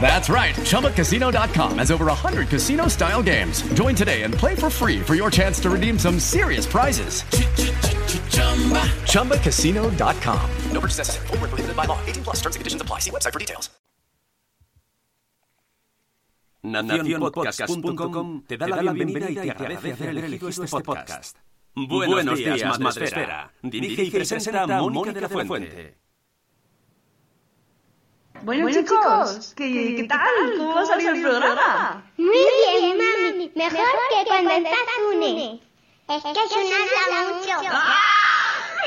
That's right. ChumbaCasino.com has over 100 casino style games. Join today and play for free for your chance to redeem some serious prizes. ChumbaCasino.com. No purchase necessary. Full prohibited by law. 18 plus terms and conditions apply. See website for details. Nacionpodcast.com te da la bienvenida y te agradece haber elegido este podcast. Buenos días, Madresfera. Dirige y presenta Mónica de la Fuente. Bueno, bueno chicos, chicos ¿qué, ¿qué, tal? ¿Cómo va a salir el programa? Muy bien, mami. Mejor que cuando estás une. Es que suena mucho. ¡Ah!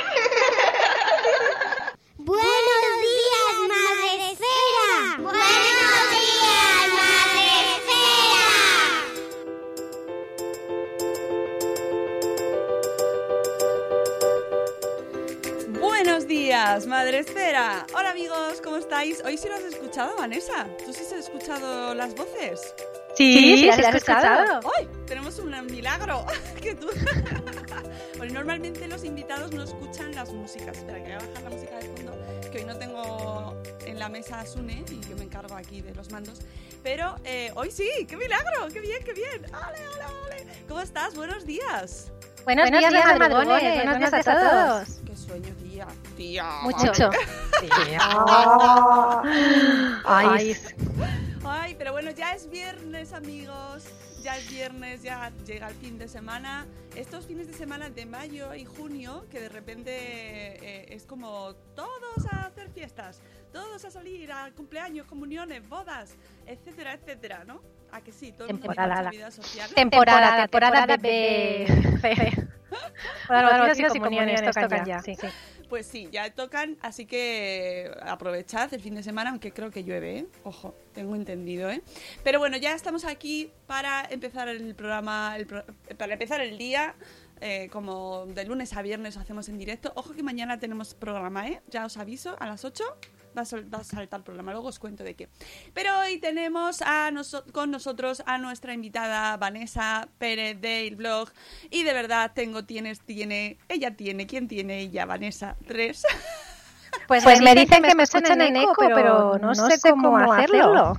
Buenos días, Madre Esfera. Buenos días, Madre Esfera. Hola amigos, ¿cómo estáis? Hoy sí lo has escuchado, Vanessa. ¿Tú sí has escuchado las voces? Sí, sí, sí has escuchado. ¡Ay! Tenemos un milagro. que tú... bueno, normalmente los invitados no escuchan las músicas. Espera, que voy a bajar la música de fondo, que hoy no tengo en la mesa a Sune y yo me encargo aquí de los mandos. Pero eh, hoy sí, ¡qué milagro! ¡Qué bien, qué bien! ¡Ale, ale, ale! ¿Cómo estás? Buenos días. Buenos, Buenos días, días madrugones. Buenos días a todos. Qué sueño, tía. Tía. Mucho. Ay. Ay, pero bueno, ya es viernes, amigos. Ya es viernes, ya llega el fin de semana. Estos fines de semana de mayo y junio, que de repente eh, es como todos a hacer fiestas, todos a salir a cumpleaños, comuniones, bodas, etcétera, etcétera, ¿no? A que sí, todo el mundo temporada. vida social. Temporada, temporada, temporada de... de... Bodas y comuniones tocan ya. Sí, sí. Pues sí, ya tocan, así que aprovechad el fin de semana, aunque creo que llueve, ¿eh? Ojo, tengo entendido, ¿eh? Pero bueno, ya estamos aquí para empezar el programa, el pro para empezar el día. Eh, como de lunes a viernes hacemos en directo. Ojo que mañana tenemos programa, ¿eh? Ya os aviso, a las 8 va a, va a saltar el programa, luego os cuento de qué. Pero hoy tenemos a noso con nosotros a nuestra invitada Vanessa Pérez del blog. Y de verdad, tengo, tienes, tiene, ella tiene, ¿quién tiene ella? Vanessa, tres. Pues, pues me dicen que me escuchan en eco, pero no, no sé cómo, cómo hacerlo.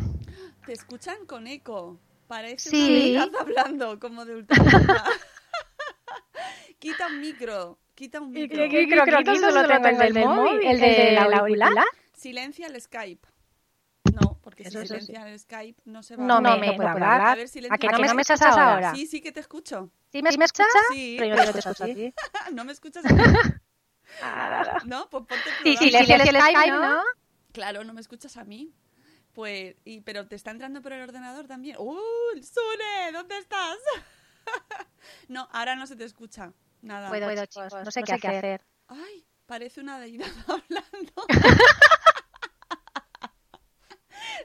Te escuchan con eco. Parece sí. que estás hablando como de ultratumba. Quita un micro. Quita un micro. ¿Qué, qué, qué micro? Solo tengo el del móvil. ¿El del auricular? Silencia el Skype. No, porque si silencia el Skype no se va no, a No, me puedo hablar. A, ver, ¿A que no me escuchas ahora? Sí, sí que te escucho. ¿Sí me, ¿Sí me escuchas? Sí. Pero yo no te escucho a ti. ¿No me escuchas a mí? no, pues ponte Sí, sí, silencia el Skype, ¿no? Claro, no me escuchas a mí. Pues, y, pero te está entrando por el ordenador también. ¡Uh! ¡Sune! ¿Dónde estás? no, ahora no se te escucha. Nada. Puedo, puedo chicos. No sé, no qué, sé qué hacer. Ay, parece una deidad hablando.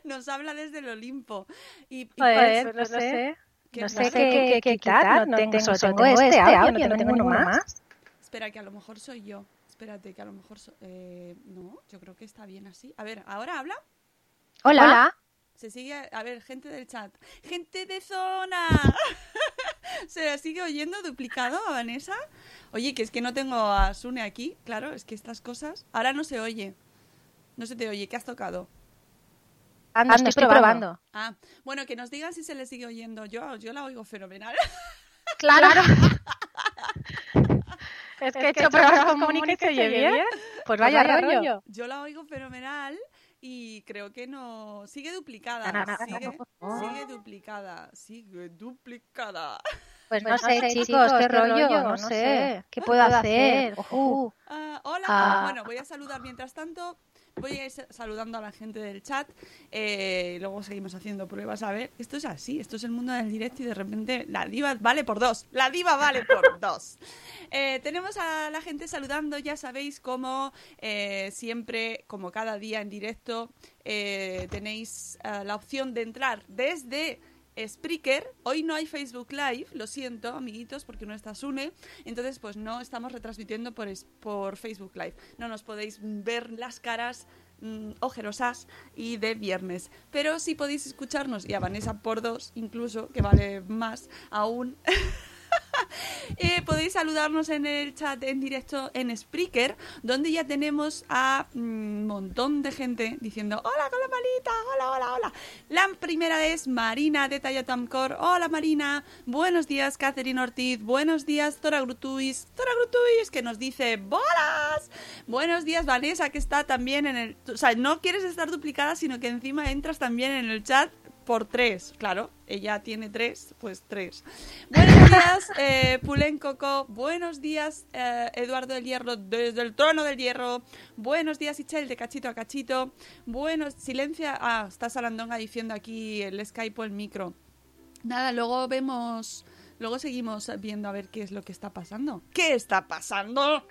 Nos habla desde el Olimpo. Y, y pues, pues, no sé. Que, no sé qué, qué quitar. No tengo, solo tengo este audio, no tengo ninguno más. Espera, que a lo mejor soy yo. Espérate, que a lo mejor... So eh, no, yo creo que está bien así. A ver, ¿ahora habla? Hola. Hola. Se sigue, a ver, gente del chat. ¡Gente de zona! ¿Se la sigue oyendo duplicado a Vanessa? Oye, que es que no tengo a Sune aquí, claro, es que estas cosas. Ahora no se oye. No se te oye, ¿qué has tocado? Ando, Ando estoy, probando. Ah, bueno, que nos digan si se le sigue oyendo. Yo, yo la oigo fenomenal. Claro. es que he hecho pruebas con Mónica y se oye bien. Pues vaya, vaya rollo. rollo. Yo la oigo fenomenal y creo que no. Sigue duplicada. No, no, sigue, no. sigue duplicada. Sigue duplicada. Pues no, sé, chicos, qué rollo, no sé. ¿Qué puedo hacer? Uh. Uh, hola. Uh. bueno, voy a saludar mientras tanto. Voy a ir saludando a la gente del chat. eh, luego seguimos haciendo pruebas. A ver, esto es así. Esto es el mundo del directo y de repente la diva vale por dos. La diva vale por dos. Eh, tenemos a la gente saludando. Ya sabéis cómo eh, siempre, como cada día en directo, eh, tenéis la opción de entrar desde Spreaker. Hoy no hay Facebook Live, lo siento, amiguitos, porque no está Sune. Entonces, pues no estamos retransmitiendo por, por Facebook Live. No nos podéis ver las caras mm, ojerosas y de viernes. Pero sí podéis escucharnos y a Vanessa por dos, incluso, que vale más aún. Eh, podéis saludarnos en el chat en directo en Spreaker, donde ya tenemos a un montón de gente diciendo hola con la hola, hola, hola. La primera es Marina de Tayatamcor. Hola Marina, buenos días Catherine Ortiz, buenos días Tora Grutuis, Tora Grutuis que nos dice bolas. Buenos días Vanessa que está también en el... O sea, no quieres estar duplicada, sino que encima entras también en el chat por tres, claro. Ella tiene tres, pues tres. Buenos días, eh, Pulen Coco. Buenos días, eh, Eduardo del Hierro, desde el trono del hierro. Buenos días, Ichel, de cachito a cachito. Buenos, silencia. Ah, está Salandonga diciendo aquí el Skype o el micro. Nada, luego vemos. Luego seguimos viendo a ver qué es lo que está pasando. ¿Qué está pasando?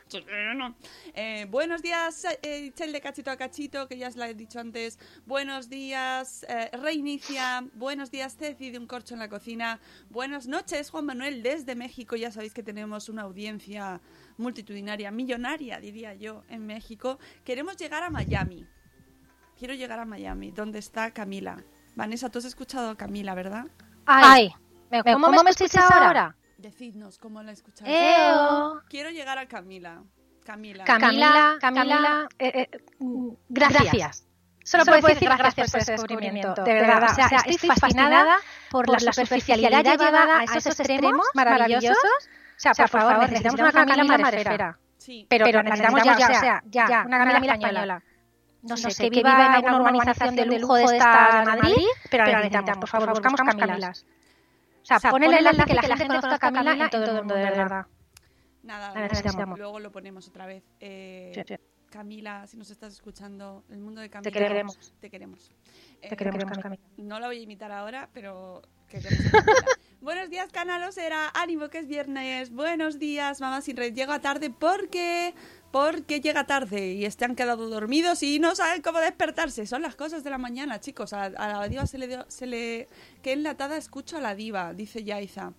Eh, buenos días, eh, Chel de Cachito a Cachito, que ya os la he dicho antes. Buenos días, eh, Reinicia. Buenos días, Ceci de Un Corcho en la Cocina. Buenas noches, Juan Manuel, desde México. Ya sabéis que tenemos una audiencia multitudinaria, millonaria, diría yo, en México. Queremos llegar a Miami. Quiero llegar a Miami, donde está Camila. Vanessa, tú has escuchado a Camila, ¿verdad? Ay, ¿me- ¿cómo, me escuchas ahora? Decidnos cómo la escucháis. Eo. Quiero llegar a Camila. Camila. Camila, Camila, eh, eh, mm, gracias. Solo puedo decir gracias por ese descubrimiento, de verdad. O sea, estoy fascinada por la superficialidad llevada a esos extremos maravillosos. O sea, por favor, necesitamos una Camila madrefera. Sí. Pero, pero necesitamos ya, o sea, ya, una Camila española. No sé, que viva en alguna urbanización de lujo de esta de Madrid, pero la necesitamos, por favor, buscamos Camilas. O sea, ponle el enlace que la gente conozca a Camila en todo el mundo, de verdad. Nada, La necesitamos. luego lo ponemos otra vez. Eh, Sí, sí. Camila, si nos estás escuchando, el mundo de Camila. Te queremos. Te queremos. Te Eh, queremos, Camila. No la voy a imitar ahora, pero queremos. Buenos días, Canalosera. Ánimo que es viernes. Buenos días, mamá sin red. Llego tarde porque porque llega tarde y se han quedado dormidos y no saben cómo despertarse. Son las cosas de la mañana, chicos. A, a la diva se le, dio- se le... Qué enlatada escucho a la diva, dice Yaiza.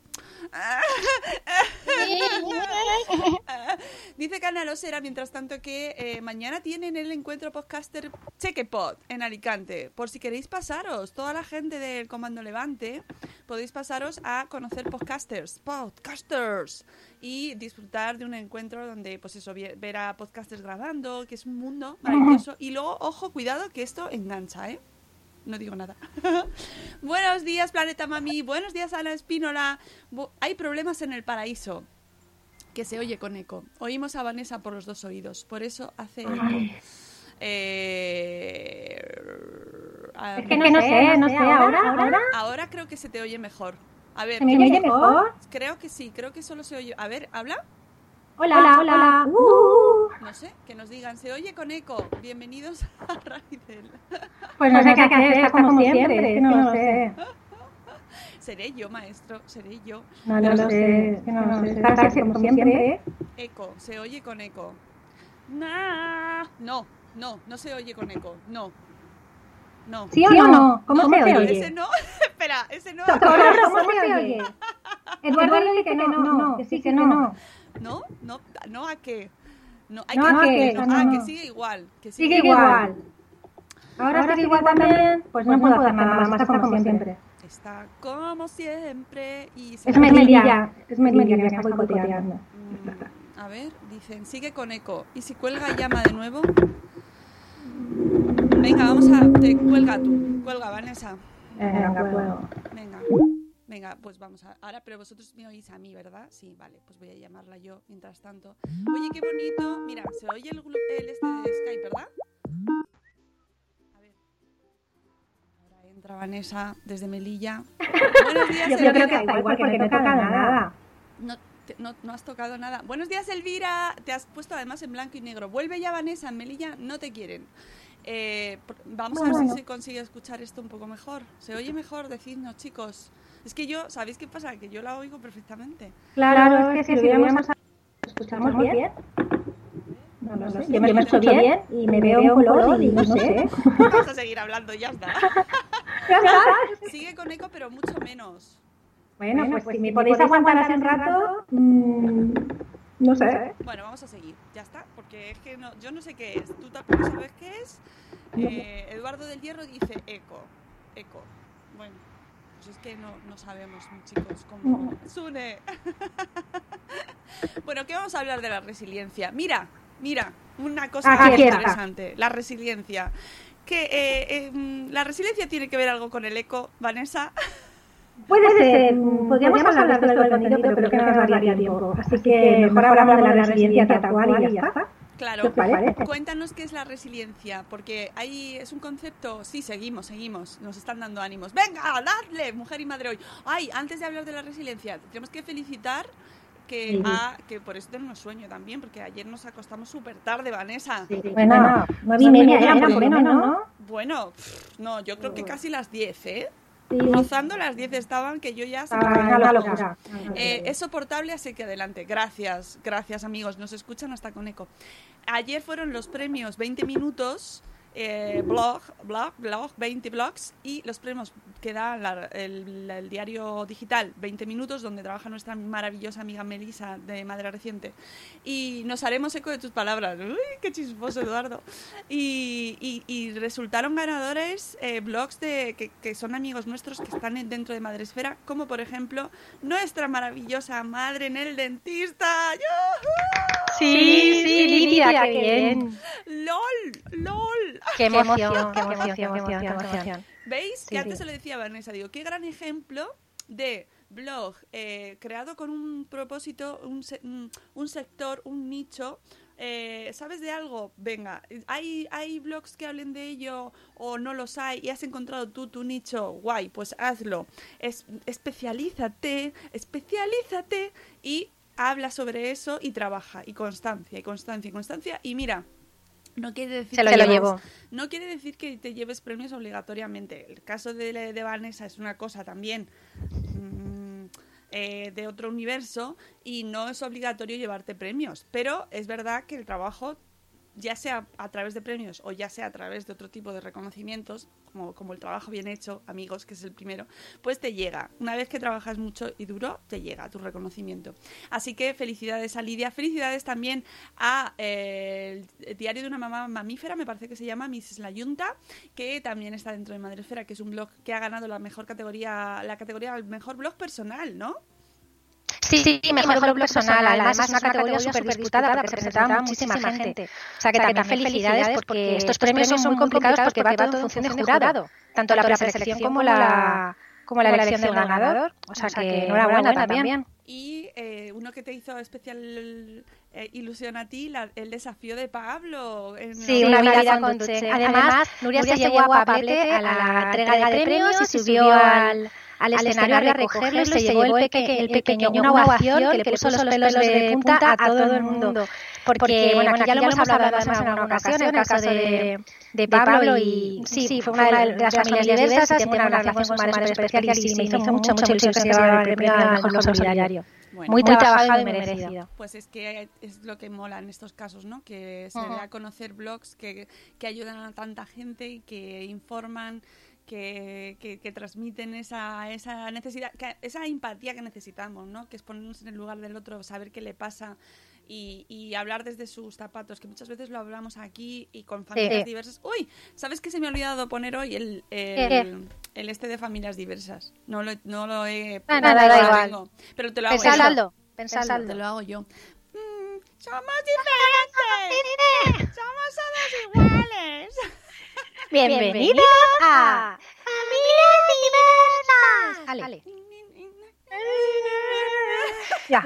Dice Canalosera, mientras tanto, que eh, mañana tienen el encuentro podcaster Chequepod en Alicante. Por si queréis pasaros, toda la gente del Comando Levante, podéis pasaros a conocer podcasters, podcasters, y disfrutar de un encuentro donde, pues eso, ver a podcasters grabando, que es un mundo maravilloso. Y luego, ojo, cuidado, que esto engancha, ¿eh? No digo nada. Buenos días, Planeta Mami. Buenos días, Ana Espínola. Bu- Hay problemas en el paraíso que se oye con eco. Oímos a Vanessa por los dos oídos, por eso hace eco. Eh, Es que no sé, no sé, ahora, ahora. Ahora creo que se te oye mejor. A ver, ¿Se me oye mejor? creo que sí, creo que solo se oye. A ver, ¿habla? Hola, hola, hola. Uh. No sé, que nos digan, se oye con eco. Bienvenidos a Raidel. Pues no sé qué hacer, está como siempre, es que no lo sé. Seré yo, maestro, seré yo. No, no lo sé, es que no lo sé, está como siempre. Eco, se oye con eco. Nah. No, no, no se oye con eco. No. No. ¿Sí o no? ¿Cómo se Ese oye? no, espera, ese no. ¿cómo se oye? Eduardo dice que no, no, que sí, que no. ¿No? ¿No? ¿No a qué? No, hay No, que, no, no, ah, que sigue igual. Que Sigue igual. Ahora sigue igual también, pues no puedo hacer nada más, está como siempre. Está como siempre y se Es Melilla, es Melilla que me está boicoteando. Mm, A ver, dicen, sigue con eco. ¿Y si cuelga y llama de nuevo? Venga, vamos a... Te cuelga tú. Cuelga, Vanessa. Venga, puedo. Venga. Venga, pues vamos a... Ahora, pero vosotros me oís a mí, ¿verdad? Sí, vale, pues voy a llamarla yo mientras tanto. Oye, qué bonito. Mira, se oye el, glu- el este de Skype, ¿verdad? A ver. Ahora entra Vanessa desde Melilla. Buenos días, Yo creo que Elvira. está igual porque no toca nada. No, te- no, no has tocado nada. Buenos días, Elvira. Te has puesto además en blanco y negro. Vuelve ya, Vanessa. En Melilla no te quieren. Eh, vamos a ver si se consigue escuchar esto un poco mejor. ¿Se oye mejor? Decidnos, chicos. Es que yo, ¿sabéis qué pasa? Que yo la oigo perfectamente. Claro, es que si lo hubiéramos escuchamos bien. No lo sé. Yo me, escucho bien y me veo un color y no sé. Vamos a seguir hablando, ya está. Ya está. Sigue con eco, pero mucho menos. Bueno, pues si me podéis aguantar hace un rato, mm, no sé. Bueno, vamos a seguir, ya está, porque es que no, yo no sé qué es. ¿Tú tampoco sabes qué es? Eh, Eduardo del Hierro dice eco, eco. Bueno, pues es que no, no sabemos, chicos, cómo... Sune. bueno, ¿qué vamos a hablar de la resiliencia? Mira, mira, una cosa muy interesante, la resiliencia. Que eh, eh, la resiliencia tiene que ver algo con el eco, Vanessa. Puede ser, mm, podríamos hablar de todo el contenido, pero creo que no nos daría tiempo. Así que mejor hablamos de la resiliencia tal cual y ya está. Claro, ¿Qué os parece? cuéntanos qué es la resiliencia, porque ahí es un concepto, sí, seguimos, seguimos, nos están dando ánimos. Venga, dadle, mujer y madre hoy. Ay, antes de hablar de la resiliencia, tenemos que felicitar que, Sí. a, que por eso tenemos sueño también, porque ayer nos acostamos súper tarde, Vanessa. Bueno, nueve y media eran por lo menos, ¿no? Bueno, pff, no, yo creo que casi las 10, ¿eh? Sí. Rozando las 10 estaban, que yo ya... se Ah, una locura. Eh, es soportable, así que adelante. Gracias, gracias amigos. Nos escuchan hasta con eco. Ayer fueron los premios 20 minutos, eh, blog, blog, blog, 20 blogs y los premios que da la- el, el diario digital 20 minutos, donde trabaja nuestra maravillosa amiga Melisa de Madre Reciente. Y nos haremos eco de tus palabras. Uy, qué chismoso, Eduardo. Y, y- y resultaron ganadores eh, blogs de, que, que son amigos nuestros que están en- dentro de Madresfera, como por ejemplo nuestra maravillosa madre en el dentista. ¡Yujú! Sí, sí, Lidia, qué bien. ¡Lol! ¡Lol! Qué emoción, qué emoción, qué emoción, qué emoción. ¿Veis? Sí, que antes sí. se lo decía a Vanessa, digo, qué gran ejemplo de blog eh, creado con un propósito, un, se- un- un sector, un nicho. eh, ¿Sabes de algo? Venga, ¿hay, ¿hay blogs que hablen de ello o no los hay y has encontrado tú tu nicho? Guay, pues hazlo. Es, especialízate, especialízate y habla sobre eso y trabaja. Y constancia, y constancia, y constancia. Y mira, no quiere decir Se lo que no quiere decir que te lleves premios obligatoriamente. El caso de, de Vanessa es una cosa también mm, eh, de otro universo y no es obligatorio llevarte premios. Pero es verdad que el trabajo, ya sea a través de premios o ya sea a través de otro tipo de reconocimientos, como, como el trabajo bien hecho, amigos, que es el primero, pues te llega. Una vez que trabajas mucho y duro, te llega tu reconocimiento. Así que felicidades a Lidia, felicidades también a eh, el diario de una mamá mamífera, me parece que se llama Mrs. La Yunta, que también está dentro de Madresfera, que es un blog que ha ganado la mejor categoría, la categoría del mejor blog personal, ¿no? Sí, sí, mejor, blog personal. Además, es una categoría súper disputada porque se presentaba muchísima gente. O sea, que también felicidades porque estos premios son muy complicados porque va todo en función de jurado. Tanto la preselección como la, como la elección del ganador. O sea, que enhorabuena también. Y eh, uno que te hizo especial eh, ilusión a ti, la- el desafío de Pablo. en Sí, la- una vida con Duche. Además, Nuria se llevó a Pablete a la entrega de premios y subió al, al escenario a recogerlo y se llevó el, peque- el pequeño una ovación que le puso los pelos de punta a todo el mundo. Porque, bueno, aquí ya lo hemos hablado además en alguna ocasión, el caso de, de Pablo y sí, fue una de las familias diversas, tiene una relación con su madre súper especial y sí, me hizo mucho, mucha ilusión que se llevara el premio al mejor solidario. Bueno. Muy trabajado y merecido. Pues es que es lo que mola en estos casos, ¿no? Que se Ujú. dé a conocer blogs que, que ayudan a tanta gente y que informan, que, que, que transmiten esa, esa necesidad, que- esa empatía que necesitamos, ¿no? Que es ponernos en el lugar del otro, saber qué le pasa y, y hablar desde sus zapatos, que muchas veces lo hablamos aquí y con familias Sí. diversas. Uy, ¿sabes que se me ha olvidado poner hoy el, el, el este de familias diversas? No lo, no lo he... Ah, no lo tengo, pero te lo hago yo. Pensadlo, pensadlo. Te lo hago yo. Mm, somos diferentes. somos todos iguales. Bienvenidos a Familias Diversas. Ale. Ya.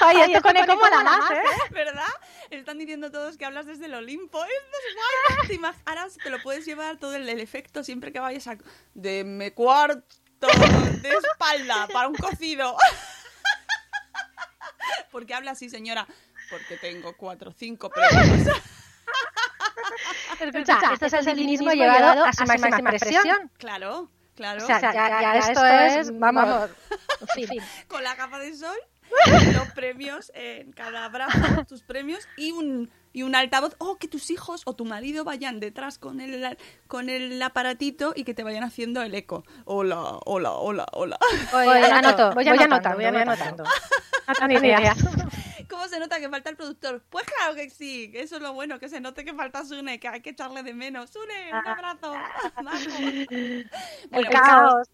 Ay, esto con eco mola más, ¿eh? ¿Verdad? Están diciendo todos que hablas desde el Olimpo. Esto es guay. Ahora te lo puedes llevar todo el, el efecto siempre que vayas a... Deme cuarto de espalda para un cocido. Porque habla así, señora. Porque tengo cuatro o cinco premios. Escucha, esto es el cinismo llevado a su máxima expresión. Claro, claro. O sea, ya, ya, ya esto es, vamos, fin. Con la capa de sol, los premios en cada brazo, tus premios y un y un altavoz, o que tus hijos o tu marido vayan detrás con el con el aparatito y que te vayan haciendo el eco. Hola, hola, hola, hola. Voy, anoto, voy, anotando, voy anotando. No tengo ni idea. ¿Cómo se nota que falta el productor? Pues claro que sí, eso es lo bueno, que se note que falta Sune, que hay que echarle de menos. Sune, un abrazo. El Bueno, caos.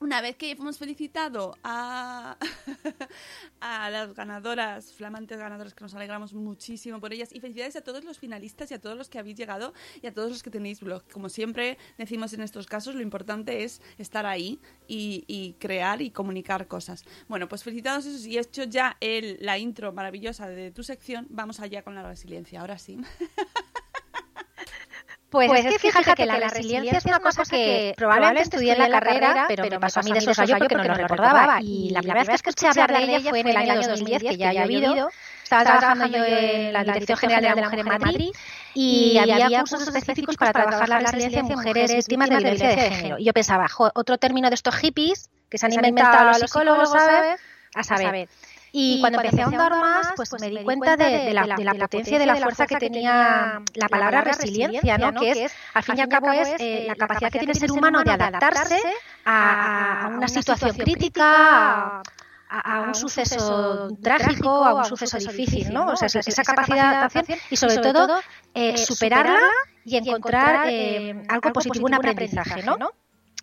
Una vez que hemos felicitado a, a las ganadoras, flamantes ganadoras, que nos alegramos muchísimo por ellas, y felicidades a todos los finalistas y a todos los que habéis llegado y a todos los que tenéis blog. Como siempre decimos en estos casos, lo importante es estar ahí y, y crear y comunicar cosas. Bueno, pues felicitados y hecho ya el, la intro maravillosa de tu sección, vamos allá con la resiliencia. Ahora sí. Pues, es que fíjate, que, la resiliencia es una cosa que probablemente estudié en la carrera, pero me pasó a mí de soslayo porque no lo recordaba. Y la primera vez que escuché hablar de ella fue en el año 2010, que ya había habido. Estaba trabajando yo en la Dirección General de la Mujer en Madrid y había cursos específicos para trabajar la resiliencia en mujeres víctimas de violencia de género. Y yo pensaba, jo, otro término de estos hippies que se han inventado los psicólogos, ¿sabes? A saber. Y, cuando empecé a ahondar más, pues me di cuenta de, de la, de la potencia y de la fuerza que tenía la palabra resiliencia, ¿no? Que es, al fin y al cabo, es eh, la capacidad que tiene el ser humano de adaptarse a, a una situación crítica, a, a un suceso trágico, a un suceso difícil, ¿no? O sea, esa, esa capacidad de adaptación y sobre todo eh, superarla y encontrar eh, algo positivo, un aprendizaje, ¿no?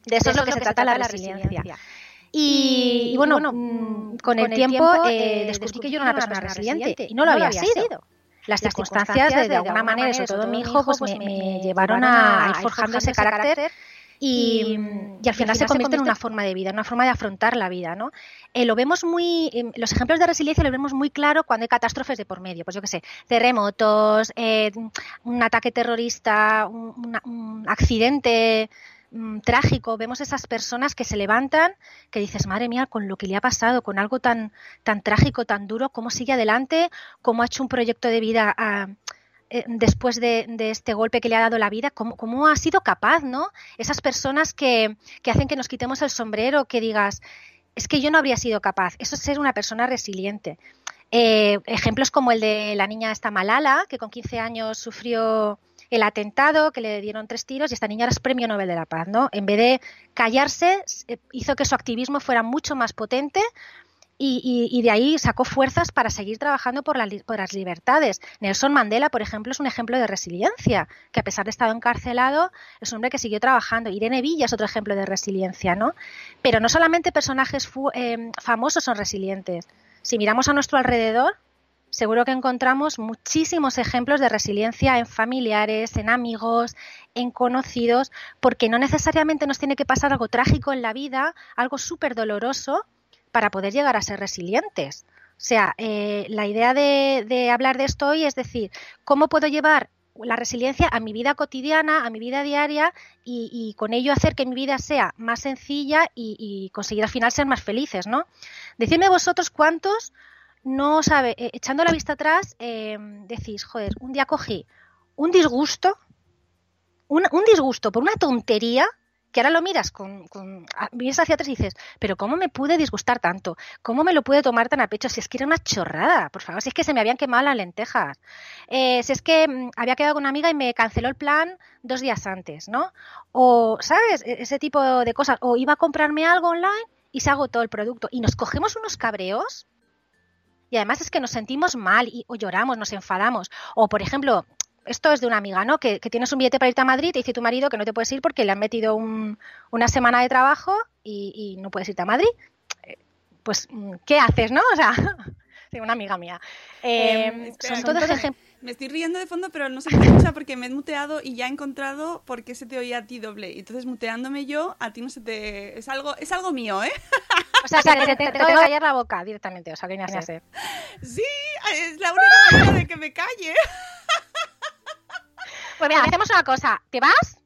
De eso es lo que se trata la resiliencia. Y, y bueno, mm, con el tiempo eh, descubrí que yo era una persona resiliente y no lo había sido. Las circunstancias, de, de alguna manera, sobre todo mi hijo, pues me, me llevaron a, a ir forjando ese carácter y, y, al final se convierte en una forma de vida, una forma de afrontar la vida, ¿no? Eh, lo vemos muy, eh, los ejemplos de resiliencia los vemos muy claro cuando hay catástrofes de por medio, pues yo qué sé, terremotos, eh, un ataque terrorista, un accidente mm, trágico, vemos esas personas que se levantan, que dices, madre mía, con lo que le ha pasado, con algo tan, tan trágico, tan duro, cómo sigue adelante, cómo ha hecho un proyecto de vida a, eh, después de, de, este golpe que le ha dado la vida, ¿cómo, cómo ha sido capaz, ¿no? Esas personas que, que, hacen que nos quitemos el sombrero, que digas, es que yo no habría sido capaz. Eso es ser una persona resiliente. Eh, ejemplos como el de la niña esta Malala, que con 15 años sufrió el atentado, que le dieron tres tiros y esta niña era premio Nobel de la Paz, ¿no? En vez de callarse, hizo que su activismo fuera mucho más potente y, y, y, de ahí sacó fuerzas para seguir trabajando por, por, las libertades. Nelson Mandela, por ejemplo, es un ejemplo de resiliencia, que a pesar de estar encarcelado, es un hombre que siguió trabajando. Irene Villa es otro ejemplo de resiliencia, ¿no? Pero no solamente personajes eh, famosos son resilientes. Si miramos a nuestro alrededor, seguro que encontramos muchísimos ejemplos de resiliencia en familiares, en amigos, en conocidos, porque no necesariamente nos tiene que pasar algo trágico en la vida, algo súper doloroso, para poder llegar a ser resilientes. O sea, eh, la idea de, hablar de esto hoy es decir, ¿cómo puedo llevar la resiliencia a mi vida cotidiana, a mi vida diaria y, y con ello hacer que mi vida sea más sencilla y, y, conseguir al final ser más felices, ¿no? Decidme vosotros cuántos no sabe, eh, echando la vista atrás, eh, decís, joder, un día cogí un disgusto, un, disgusto por una tontería que ahora lo miras con, con miras hacia atrás y dices, pero ¿cómo me pude disgustar tanto? ¿Cómo me lo pude tomar tan a pecho? Si es que era una chorrada, por favor, si es que se me habían quemado las lentejas, eh, si es que mmm, había quedado con una amiga y me canceló el plan dos días antes, ¿no? O, ¿sabes? Ese tipo de cosas. O iba a comprarme algo online y se agotó el producto. Y nos cogemos unos cabreos. Y además es que nos sentimos mal y, o lloramos, nos enfadamos. O, por ejemplo, esto es de una amiga, ¿no? Que, que, tienes un billete para irte a Madrid, te dice tu marido que no te puedes ir porque le han metido un, una semana de trabajo y, y, no puedes irte a Madrid. Eh, pues, ¿qué haces, no? O sea, una amiga mía. Eh, eh, espera, son todos ejemplos. Me estoy riendo de fondo, pero no se me escucha porque me he muteado y ya he encontrado por qué se te oía a ti doble. Entonces, muteándome yo, a ti no se te... Es algo, es algo mío, ¿eh? O sea, que te, te, te, te tengo que callar la boca directamente, o sea, que viene a ser. Sí, es la única manera de que me calle. Pues mira, hacemos una cosa. ¿Te vas?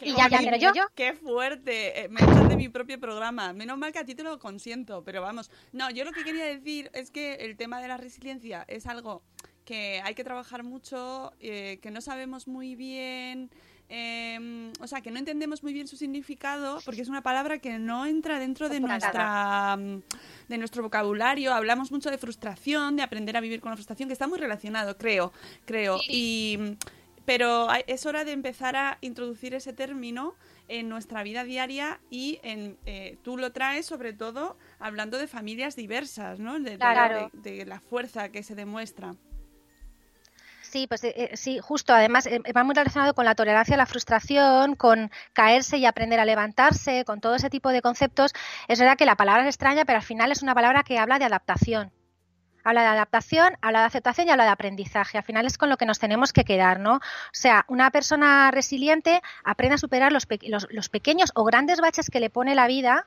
Y ya viene yo. Qué fuerte. Eh, me echan de mi propio programa. Menos mal que a ti te lo consiento, pero vamos. No, yo lo que quería decir es que el tema de la resiliencia es algo que hay que trabajar mucho, eh, que no sabemos muy bien. eh, o sea, que no entendemos muy bien su significado porque es una palabra que no entra dentro de nuestra mm, de nuestro vocabulario. Hablamos mucho de frustración, de aprender a vivir con la frustración, que está muy relacionado, creo, creo. Y pero es hora de empezar a introducir ese término en nuestra vida diaria y en, eh, tú lo traes sobre todo hablando de familias diversas, ¿no? De, de- Claro. de- de la fuerza que se demuestra. Sí, pues eh, eh, sí, justo. Además, eh, va muy relacionado con la tolerancia a la frustración, con caerse y aprender a levantarse, con todo ese tipo de conceptos. Es verdad que la palabra es extraña, pero al final es una palabra que habla de adaptación. Habla de adaptación, habla de aceptación y habla de aprendizaje. Al final es con lo que nos tenemos que quedar, ¿no? O sea, una persona resiliente aprende a superar los, los pequeños o grandes baches que le pone la vida,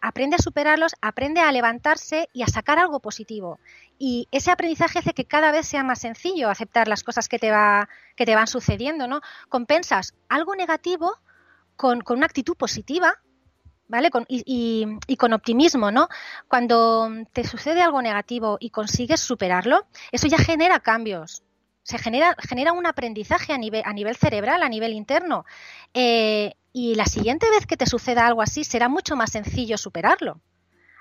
aprende a superarlos, aprende a levantarse y a sacar algo positivo. Y ese aprendizaje hace que cada vez sea más sencillo aceptar las cosas que te, va, que te van sucediendo, ¿no? Compensas algo negativo con, con una actitud positiva, ¿vale? Con- y, y- y con optimismo, ¿no? Cuando te sucede algo negativo y consigues superarlo, eso ya genera cambios. Se genera, genera un aprendizaje a nivel, cerebral, a nivel interno. Eh, y la siguiente vez que te suceda algo así será mucho más sencillo superarlo.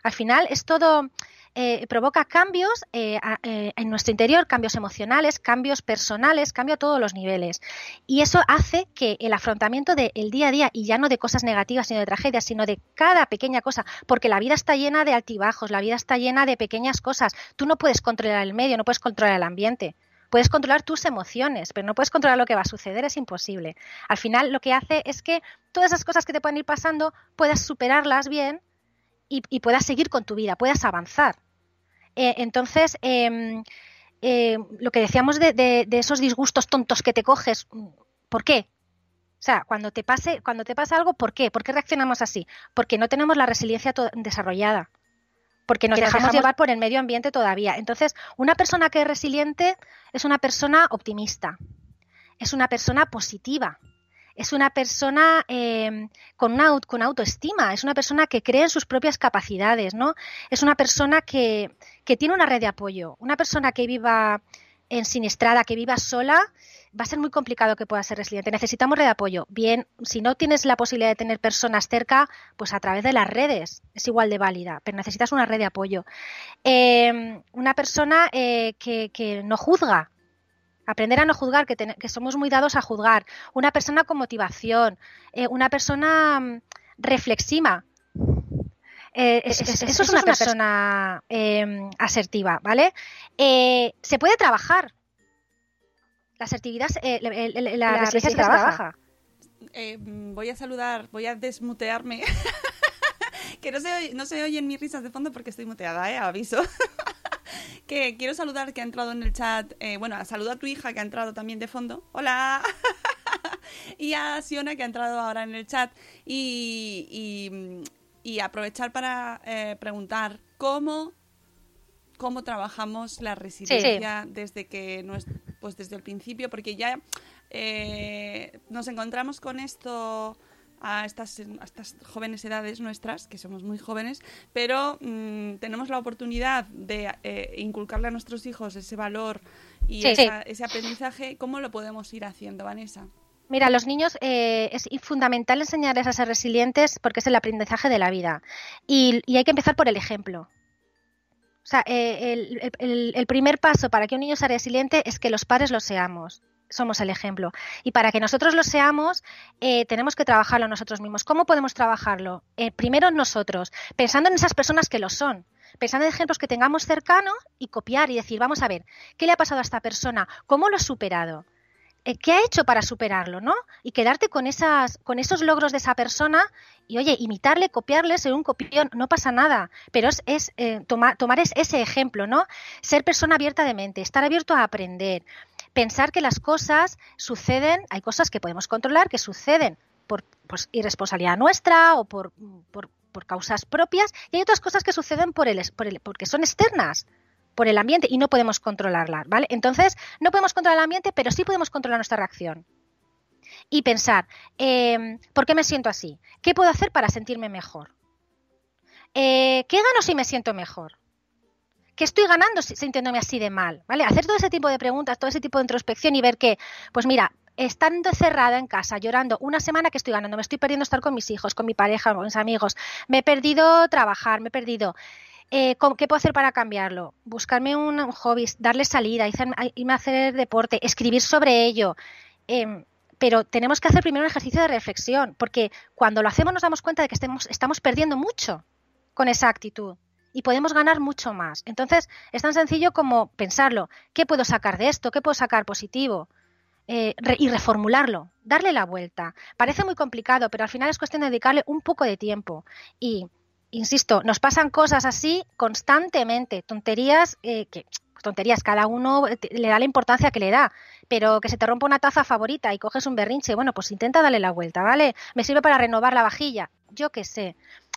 Al final es todo, eh, provoca cambios eh, eh, en nuestro interior, cambios emocionales, cambios personales, cambio a todos los niveles. Y eso hace que el afrontamiento del día a día, y ya no de cosas negativas sino de tragedias, sino de cada pequeña cosa, porque la vida está llena de altibajos, la vida está llena de pequeñas cosas. Tú no puedes controlar el medio, no puedes controlar el ambiente. Puedes controlar tus emociones, pero no puedes controlar lo que va a suceder, es imposible. Al final lo que hace es que todas esas cosas que te pueden ir pasando puedas superarlas bien y puedas seguir con tu vida, puedas avanzar. Eh, entonces, em, eh, lo que decíamos de, de- de esos disgustos tontos que te coges, ¿por qué? O sea, cuando te pase, cuando te pasa algo, ¿por qué? ¿Por qué reaccionamos así? Porque no tenemos la resiliencia desarrollada. Porque nos Que nos dejamos dejamos- llevar por el medio ambiente todavía. Entonces, una persona que es resiliente es una persona optimista, es una persona positiva, es una persona eh, con una con autoestima, es una persona que cree en sus propias capacidades, ¿no? Es una persona que, que tiene una red de apoyo. Una persona que viva ensinistrada, que viva sola, va a ser muy complicado que pueda ser resiliente. Necesitamos red de apoyo. Bien, si no tienes la posibilidad de tener personas cerca, pues a través de las redes es igual de válida, pero necesitas una red de apoyo. Eh, una persona eh, que no juzga, Aprender a no juzgar, que, ten- que somos muy dados a juzgar. Una persona con motivación, eh, una persona mm, reflexiva. Eh, es- es- eso es una persona eh, asertiva, ¿vale? Eh, se puede trabajar. La asertividad, la, la- la- la resiliencia se trabaja. Eh, mm, voy a saludar, voy a desmutearme. que no se, oye- no se oyen mis risas de fondo porque estoy muteada, ¿eh? Aviso. que quiero saludar que ha entrado en el chat. eh, bueno, a saludar a tu hija que ha entrado también de fondo. Hola. y a Siona que ha entrado ahora en el chat. Y, y, y aprovechar para eh, preguntar cómo cómo trabajamos la resiliencia desde que no es- pues desde el principio porque ya eh, nos encontramos con esto a estas, a estas jóvenes edades nuestras, que somos muy jóvenes, pero mm, tenemos la oportunidad de eh, inculcarle a nuestros hijos ese valor y Sí. esa- ese aprendizaje. ¿Cómo lo podemos ir haciendo, Vanessa? Mira, los niños eh, es fundamental enseñarles a ser resilientes porque es el aprendizaje de la vida. Y, y hay que empezar por el ejemplo. O sea, eh, el, el- el- el primer paso para que un niño sea resiliente es que los padres lo seamos. Somos el ejemplo. Y para que nosotros lo seamos, eh, tenemos que trabajarlo nosotros mismos. ¿Cómo podemos trabajarlo? Eh, primero nosotros, pensando en esas personas que lo son. Pensando en ejemplos que tengamos cercanos y copiar y decir, vamos a ver, ¿qué le ha pasado a esta persona? ¿Cómo lo ha superado? eh, ¿qué ha hecho para superarlo, no? Y quedarte con esas, con esos logros de esa persona y oye, imitarle, copiarle, ser un copión, no pasa nada. Pero es, eh, tomar, tomar es- ese ejemplo, ¿no? Ser persona abierta de mente, estar abierto a aprender, pensar que las cosas suceden, hay cosas que podemos controlar que suceden por pues, irresponsabilidad nuestra o por, causas propias, y hay otras cosas que suceden por el, por el, porque son externas por el ambiente y no podemos controlarla, ¿vale? Entonces, no podemos controlar el ambiente, pero sí podemos controlar nuestra reacción. y pensar, eh, ¿por qué me siento así? ¿Qué puedo hacer para sentirme mejor? Eh, ¿Qué gano si me siento mejor? ¿Qué estoy ganando sintiéndome así de mal? ¿Vale? Hacer todo ese tipo de preguntas, todo ese tipo de introspección y ver que, pues mira, estando cerrada en casa, llorando una semana que estoy ganando, me estoy perdiendo estar con mis hijos, con mi pareja, con mis amigos, me he perdido trabajar, me he perdido. Eh, ¿Qué puedo hacer para cambiarlo? Buscarme un, hobby, darle salida, irme a hacer deporte, escribir sobre ello. Em, pero tenemos que hacer primero un ejercicio de reflexión, porque cuando lo hacemos nos damos cuenta de que estamos perdiendo mucho con esa actitud y podemos ganar mucho más. Entonces, es tan sencillo como pensarlo. ¿Qué puedo sacar de esto? ¿Qué puedo sacar positivo? Eh, y reformularlo, darle la vuelta. Parece muy complicado, pero al final es cuestión de dedicarle un poco de tiempo. Y, insisto, nos pasan cosas así constantemente, tonterías eh, que tonterías, cada uno le da la importancia que le da, pero que se te rompa una taza favorita y coges un berrinche, bueno, pues intenta darle la vuelta, ¿vale? Me sirve para renovar la vajilla, yo qué sé,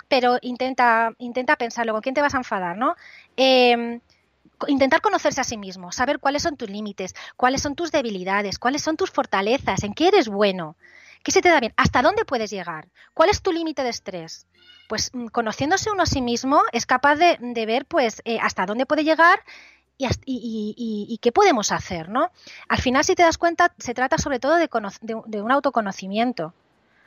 pero intenta, intenta pensarlo, ¿con quién te vas a enfadar, no? Eh, intentar conocerse a sí mismo, saber cuáles son tus límites, cuáles son tus debilidades, cuáles son tus fortalezas, en qué eres bueno, qué se te da bien, hasta dónde puedes llegar, cuál es tu límite de estrés. Pues mm, conociéndose uno a sí mismo es capaz de, ver pues eh, hasta dónde puede llegar y, qué podemos hacer, ¿no? Al final, si te das cuenta, se trata sobre todo de, de, un autoconocimiento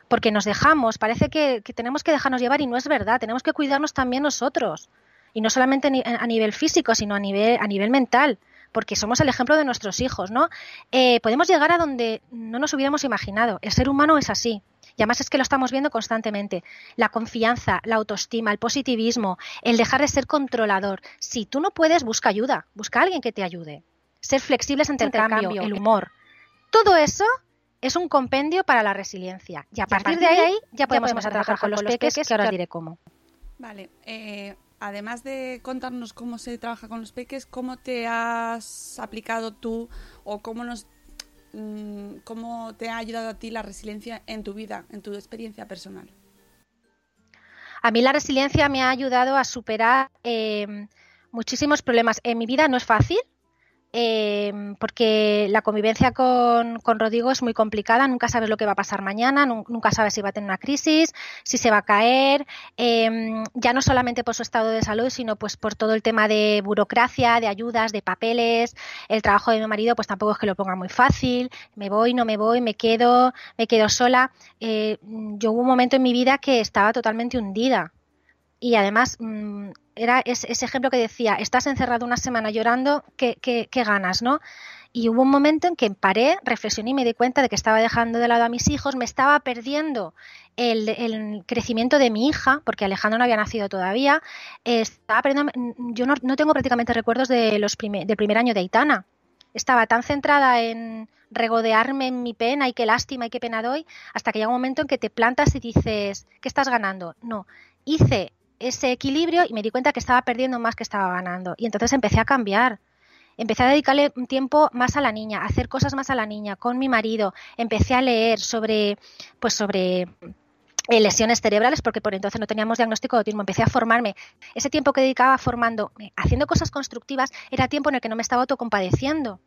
porque nos dejamos, parece que, tenemos que dejarnos llevar y no es verdad, tenemos que cuidarnos también nosotros y no solamente a nivel físico, sino a nivel, a nivel mental, porque somos el ejemplo de nuestros hijos, ¿no? Eh, podemos llegar a donde no nos hubiéramos imaginado. El ser humano es así. Y además es que lo estamos viendo constantemente. La confianza, la autoestima, el positivismo, el dejar de ser controlador. Si tú no puedes, busca ayuda, busca a alguien que te ayude. Ser flexibles ante el cambio, el humor. Todo eso es un compendio para la resiliencia. Y a, partir, de ahí, ya podemos, empezar a trabajar con los peques, que ahora os diré cómo. Vale. Eh, además de contarnos cómo se trabaja con los peques, ¿cómo te has aplicado tú o cómo nos mm, cómo te ha ayudado a ti la resiliencia en tu vida, en tu experiencia personal? A mí la resiliencia me ha ayudado a superar eh, muchísimos problemas. En mi vida no es fácil, eh, porque la convivencia con, con, Rodrigo es muy complicada, nunca sabes lo que va a pasar mañana, nunca sabes si va a tener una crisis, si se va a caer, eh, ya no solamente por su estado de salud, sino pues por todo el tema de burocracia, de ayudas, de papeles, el trabajo de mi marido pues tampoco es que lo ponga muy fácil, me voy, no me voy, me quedo, me quedo sola. Eh, yo hubo un momento en mi vida que estaba totalmente hundida. Y además mm, era ese, ejemplo que decía, estás encerrado una semana llorando, ¿qué, ganas, no? Y hubo un momento en que paré, reflexioné y me di cuenta de que estaba dejando de lado a mis hijos, me estaba perdiendo el, crecimiento de mi hija, porque Alejandro no había nacido todavía, estaba perdiendo, yo no, tengo prácticamente recuerdos de los del primer año de Aitana. Estaba tan centrada en regodearme en mi pena y qué lástima y qué pena doy, hasta que llega un momento en que te plantas y dices, ¿qué estás ganando? No, hice ese equilibrio y me di cuenta que estaba perdiendo más que estaba ganando. Y entonces empecé a cambiar. Empecé a dedicarle un tiempo más a la niña, a hacer cosas más a la niña, con mi marido. Empecé a leer sobre, pues sobre eh, lesiones cerebrales, porque por entonces no teníamos diagnóstico de autismo. Empecé a formarme. Ese tiempo que dedicaba formando, haciendo cosas constructivas, era tiempo en el que no me estaba autocompadeciendo.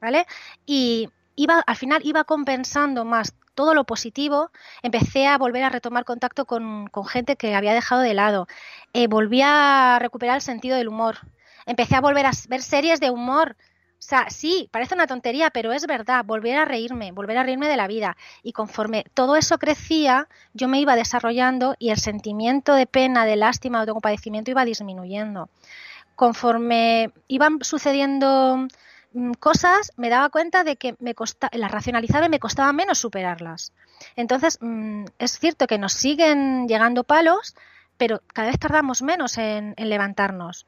¿Vale? Y iba, al final iba compensando más todo lo positivo, empecé a volver a retomar contacto con, gente que había dejado de lado. Eh, volví a recuperar el sentido del humor. Empecé a volver a ver series de humor. O sea, sí, parece una tontería, pero es verdad, volver a reírme, volver a reírme de la vida. Y conforme todo eso crecía, yo me iba desarrollando y el sentimiento de pena, de lástima, de compadecimiento iba disminuyendo. Conforme iban sucediendo cosas me daba cuenta de que me las racionalizaba y me costaba menos superarlas. Entonces, mm, es cierto que nos siguen llegando palos, pero cada vez tardamos menos en, levantarnos.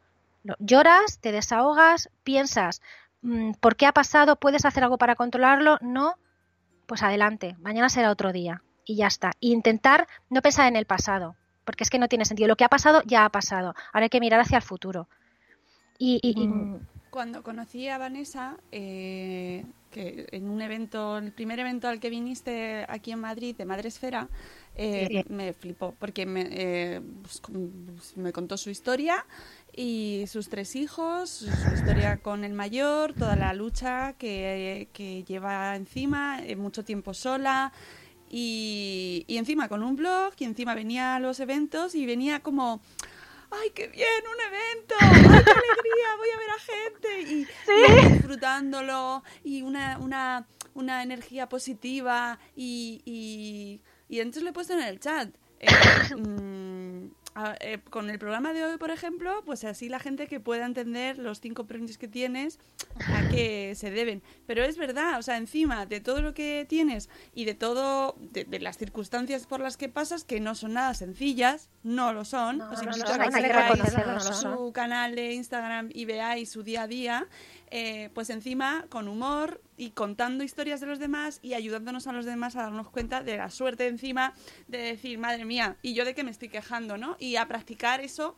Lloras, te desahogas, piensas, mm, ¿por qué ha pasado? ¿Puedes hacer algo para controlarlo? No, pues adelante, mañana será otro día y ya está. intentar no pensar en el pasado, porque es que no tiene sentido. Lo que ha pasado ya ha pasado. Ahora hay que mirar hacia el futuro. y, cuando conocí a Vanessa, eh, que en un evento, el primer evento al que viniste aquí en Madrid, de Madresfera, eh, me flipó, porque me, eh, pues, me contó su historia y sus tres hijos, su historia con el mayor, toda la lucha que, que lleva encima, eh, mucho tiempo sola y, y encima con un blog y encima venía a los eventos y venía como... ¡Ay, qué bien! ¡Un evento! ¡Ay, qué alegría! Voy a ver a gente y, y disfrutándolo y una, una, una energía positiva y, y, y entonces le he puesto en el chat. eh, mm, a- eh, con el programa de hoy, por ejemplo, pues así la gente que pueda entender los cinco premios que tienes a qué se deben. Pero es verdad, o sea, encima de todo lo que tienes y de todo, de, de las circunstancias por las que pasas, que no son nada sencillas, no lo son. No, os no invito a que que reconocerlo, no lo son. su canal de Instagram y veáis su día a día, eh, pues encima con humor y contando historias de los demás y ayudándonos a los demás a darnos cuenta de la suerte encima de decir, madre mía, ¿y yo de qué me estoy quejando, no? Y a practicar eso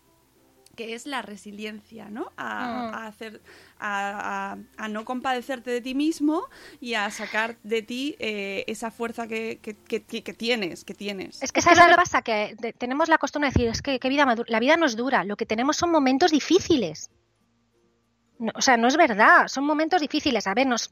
que es la resiliencia, ¿no? A, Mm. a hacer, a, a- a no compadecerte de ti mismo y a sacar de ti eh, esa fuerza que, que, que- tienes, que tienes. Es que sabes lo que pasa, que tenemos la costumbre de decir, es que, que vida madu- la vida no es dura, lo que tenemos son momentos difíciles. O sea, no es verdad, son momentos difíciles. A ver, nos,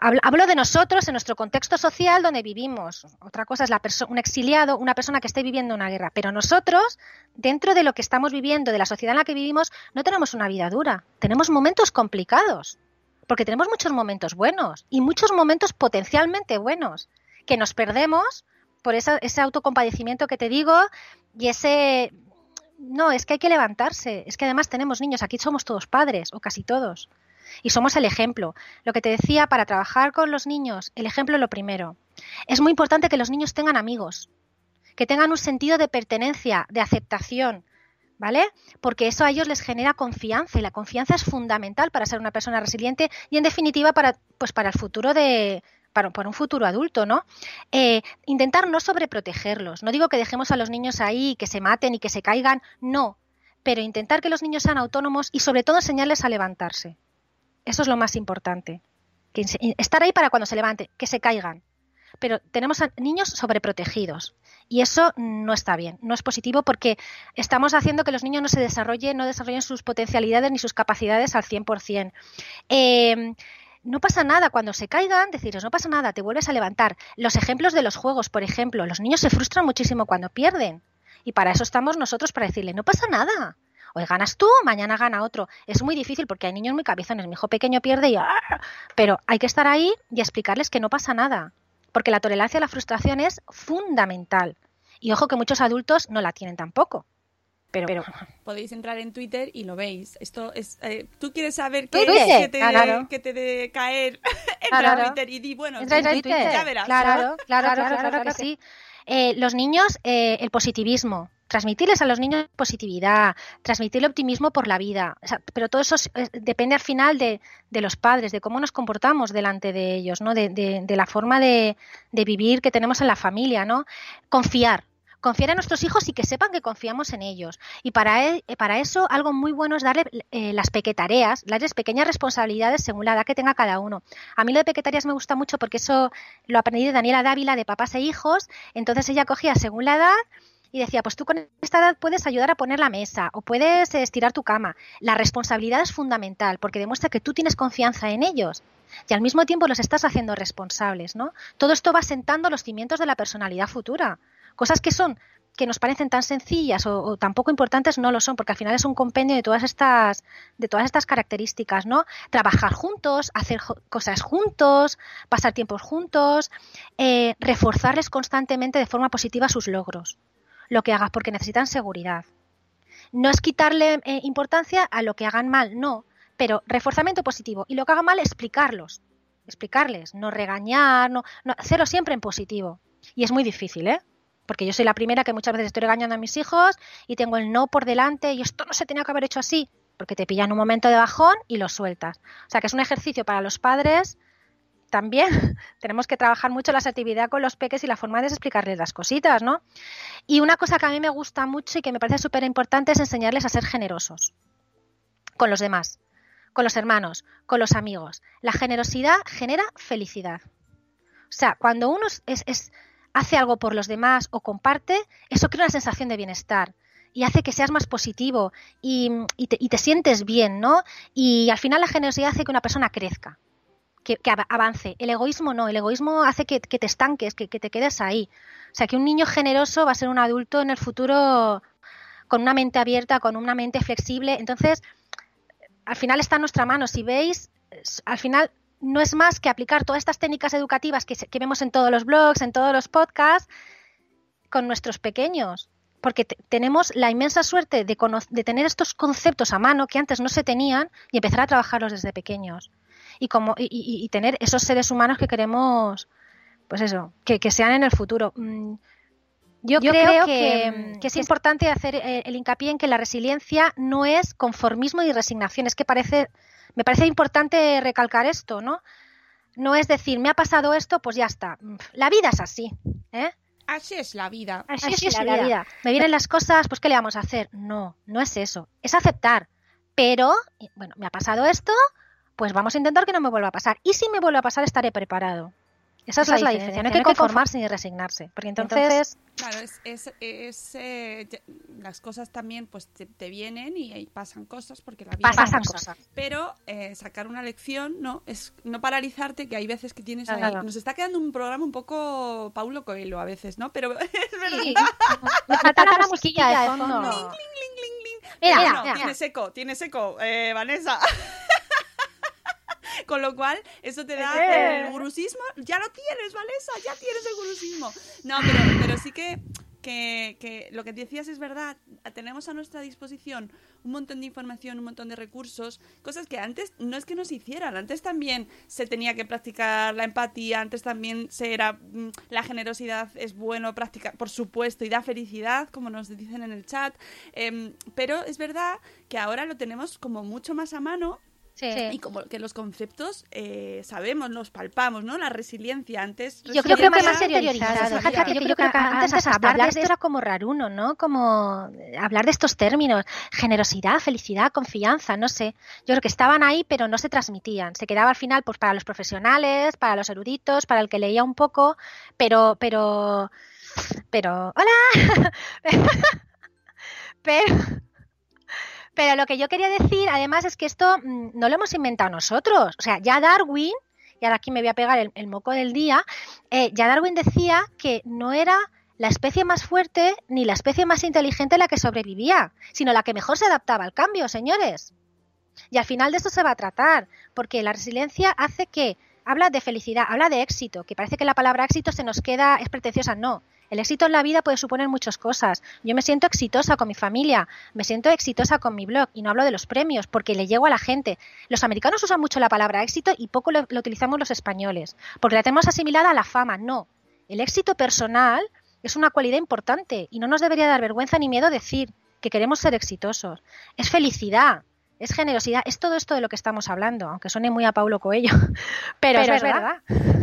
hablo, de nosotros en nuestro contexto social donde vivimos. Otra cosa es la un exiliado, una persona que esté viviendo una guerra. Pero nosotros, dentro de lo que estamos viviendo, de la sociedad en la que vivimos, no tenemos una vida dura. Tenemos momentos complicados. Porque tenemos muchos momentos buenos y muchos momentos potencialmente buenos que nos perdemos por esa- ese autocompadecimiento que te digo y ese... No, es que hay que levantarse. Es que además tenemos niños. Aquí somos todos padres, o casi todos. Y somos el ejemplo. Lo que te decía, para trabajar con los niños, el ejemplo es lo primero. Es muy importante que los niños tengan amigos, que tengan un sentido de pertenencia, de aceptación, ¿vale? Porque eso a ellos les genera confianza y la confianza es fundamental para ser una persona resiliente y en definitiva para, pues para el futuro de para, un futuro adulto, ¿no? Eh, intentar no sobreprotegerlos. No digo que dejemos a los niños ahí, que se maten y que se caigan, no. Pero intentar que los niños sean autónomos y sobre todo enseñarles a levantarse. Eso es lo más importante. Estar ahí para cuando se levante, que se caigan. Pero tenemos a niños sobreprotegidos. Y eso no está bien, no es positivo porque estamos haciendo que los niños no se desarrollen, no desarrollen sus potencialidades ni sus capacidades al 100%. Eh, no pasa nada cuando se caigan, deciros, no pasa nada, te vuelves a levantar. Los ejemplos de los juegos, por ejemplo, los niños se frustran muchísimo cuando pierden. Y para eso estamos nosotros, para decirle, no pasa nada. Hoy ganas tú, mañana gana otro. Es muy difícil porque hay niños muy cabezones. Mi hijo pequeño pierde y... ¡ah! Pero hay que estar ahí y explicarles que no pasa nada. Porque la tolerancia a la frustración es fundamental. Y ojo que muchos adultos no la tienen tampoco. Pero, pero Podéis entrar en Twitter y lo veis. Esto es. eh, Tú quieres saber qué Twitter, es que te, claro. que te de caer. Entra Claro. a Twitter y di, bueno, Entra en sí, Twitter. ya verás. Claro, claro, claro, claro, que sí. Eh, los niños, eh, el positivismo. Transmitirles a los niños positividad, transmitirle optimismo por la vida. O sea, pero todo eso es- es- depende al final de, de los padres, de cómo nos comportamos delante de ellos, ¿no? De, de- de la forma de, de vivir que tenemos en la familia, ¿no? Confiar. Confiar en nuestros hijos y que sepan que confiamos en ellos. Y para, e- para eso, algo muy bueno es darle eh, las pequetareas, darles pequeñas responsabilidades según la edad que tenga cada uno. A mí lo de pequetarias me gusta mucho porque eso lo aprendí de Daniela Dávila de Papás e Hijos. Entonces ella cogía según la edad y decía, pues tú con esta edad puedes ayudar a poner la mesa o puedes eh, estirar tu cama. La responsabilidad es fundamental porque demuestra que tú tienes confianza en ellos y al mismo tiempo los estás haciendo responsables, ¿no? Todo esto va sentando los cimientos de la personalidad futura. Cosas que son que nos parecen tan sencillas o, o tan poco importantes no lo son, porque al final es un compendio de todas estas de todas estas características, ¿no? Trabajar juntos, hacer cosas juntos, pasar tiempos juntos, eh, reforzarles constantemente de forma positiva sus logros, lo que hagas, porque necesitan seguridad. No es quitarle eh, importancia a lo que hagan mal, no, pero reforzamiento positivo y lo que hagan mal explicarlos, explicarles, no regañar, no hacerlo siempre en positivo. Y es muy difícil, ¿eh? Porque yo soy la primera que muchas veces estoy regañando a mis hijos y tengo el no por delante y esto no se tenía que haber hecho así, porque te pillan un momento de bajón y lo sueltas. O sea que es un ejercicio para los padres. También tenemos que trabajar mucho la asertividad con los peques y la forma de explicarles las cositas, ¿no? Y una cosa que a mí me gusta mucho y que me parece súper importante es enseñarles a ser generosos con los demás, con los hermanos, con los amigos. La generosidad genera felicidad. O sea, cuando uno es, es- hace algo por los demás o comparte, eso crea una sensación de bienestar. y hace que seas más positivo y, y te, sientes bien, ¿no? Y al final la generosidad hace que una persona crezca, que, que av- avance. El egoísmo no, el egoísmo hace que, te estanques, que, que te quedes ahí. O sea, que un niño generoso va a ser un adulto en el futuro con una mente abierta, con una mente flexible. Entonces, al final está en nuestra mano. Si veis, al final no es más que aplicar todas estas técnicas educativas que, que vemos en todos los blogs, en todos los podcasts, con nuestros pequeños. Porque te- tenemos la inmensa suerte de, de tener estos conceptos a mano que antes no se tenían y empezar a trabajarlos desde pequeños. Y, como, y, y- y tener esos seres humanos que queremos, pues eso, que, que sean en el futuro. Mm, Yo, Yo creo, creo que, que- que es importante hacer eh, el hincapié en que la resiliencia no es conformismo y resignación. Es que parece, me parece importante recalcar esto, ¿no? No es decir, me ha pasado esto, pues ya está. La vida es así, ¿eh? Así es la vida. Así, es la vida. Me vienen las cosas, pues ¿qué le vamos a hacer? No, no es eso. Es aceptar. Pero, bueno, me ha pasado esto, pues vamos a intentar que no me vuelva a pasar. Y si me vuelve a pasar, estaré preparado. Esa es, la, diferencia. No hay que conformarse ni resignarse. Porque entonces, Claro, es, es, es, eh, las cosas también pues te, te vienen y, y pasan cosas porque la vida Pasan es- cosas. Pero eh, sacar una lección, ¿no? Es no paralizarte, que hay veces que tienes ahí- Claro. Nos está quedando un programa un poco Paulo Coelho a veces, ¿no? Pero es verdad. Sí. me falta la musiquilla de fondo. Mira, mira, tiene seco, tiene seco, eh, Vanessa. Con lo cual, eso te da Eh. el gurusismo. Ya lo tienes, Vanessa, ya tienes el gurusismo. No, pero, pero sí que, que, que lo que decías es verdad. Tenemos a nuestra disposición un montón de información, un montón de recursos, cosas que antes no es que no se hicieran. Antes también se tenía que practicar la empatía, antes también se era mm, la generosidad es bueno practicar, por supuesto, y da felicidad, como nos dicen en el chat. Em, pero es verdad que ahora lo tenemos como mucho más a mano Sí. y como que los conceptos eh, sabemos, los palpamos, ¿no? La resiliencia antes. Yo creo que más interiorizado. Fíjate que yo creo que antes hablar de esto era como raruno, ¿no? Como eh, hablar de estos términos, generosidad, felicidad, confianza, no sé. Yo creo que estaban ahí, pero no se transmitían. Se quedaba al final, pues para los profesionales, para los eruditos, para el que leía un poco, pero, pero, pero, hola. pero, pero lo que yo quería decir, además, es que esto mm, no lo hemos inventado nosotros. O sea, ya Darwin, y ahora aquí me voy a pegar el, moco del día, eh, ya Darwin decía que no era la especie más fuerte ni la especie más inteligente la que sobrevivía, sino la que mejor se adaptaba al cambio, señores. Y al final de esto se va a tratar, porque la resiliencia hace que habla de felicidad, habla de éxito, que parece que la palabra éxito se nos queda, es pretenciosa, no. El éxito en la vida puede suponer muchas cosas. Yo me siento exitosa con mi familia, me siento exitosa con mi blog y no hablo de los premios porque le llego a la gente. Los americanos usan mucho la palabra éxito y poco lo, utilizamos los españoles, porque la tenemos asimilada a la fama. No, el éxito personal es una cualidad importante y no nos debería dar vergüenza ni miedo decir que queremos ser exitosos. Es felicidad, es generosidad, es todo esto de lo que estamos hablando, aunque suene muy a Paulo Coelho, pero, Pero es verdad.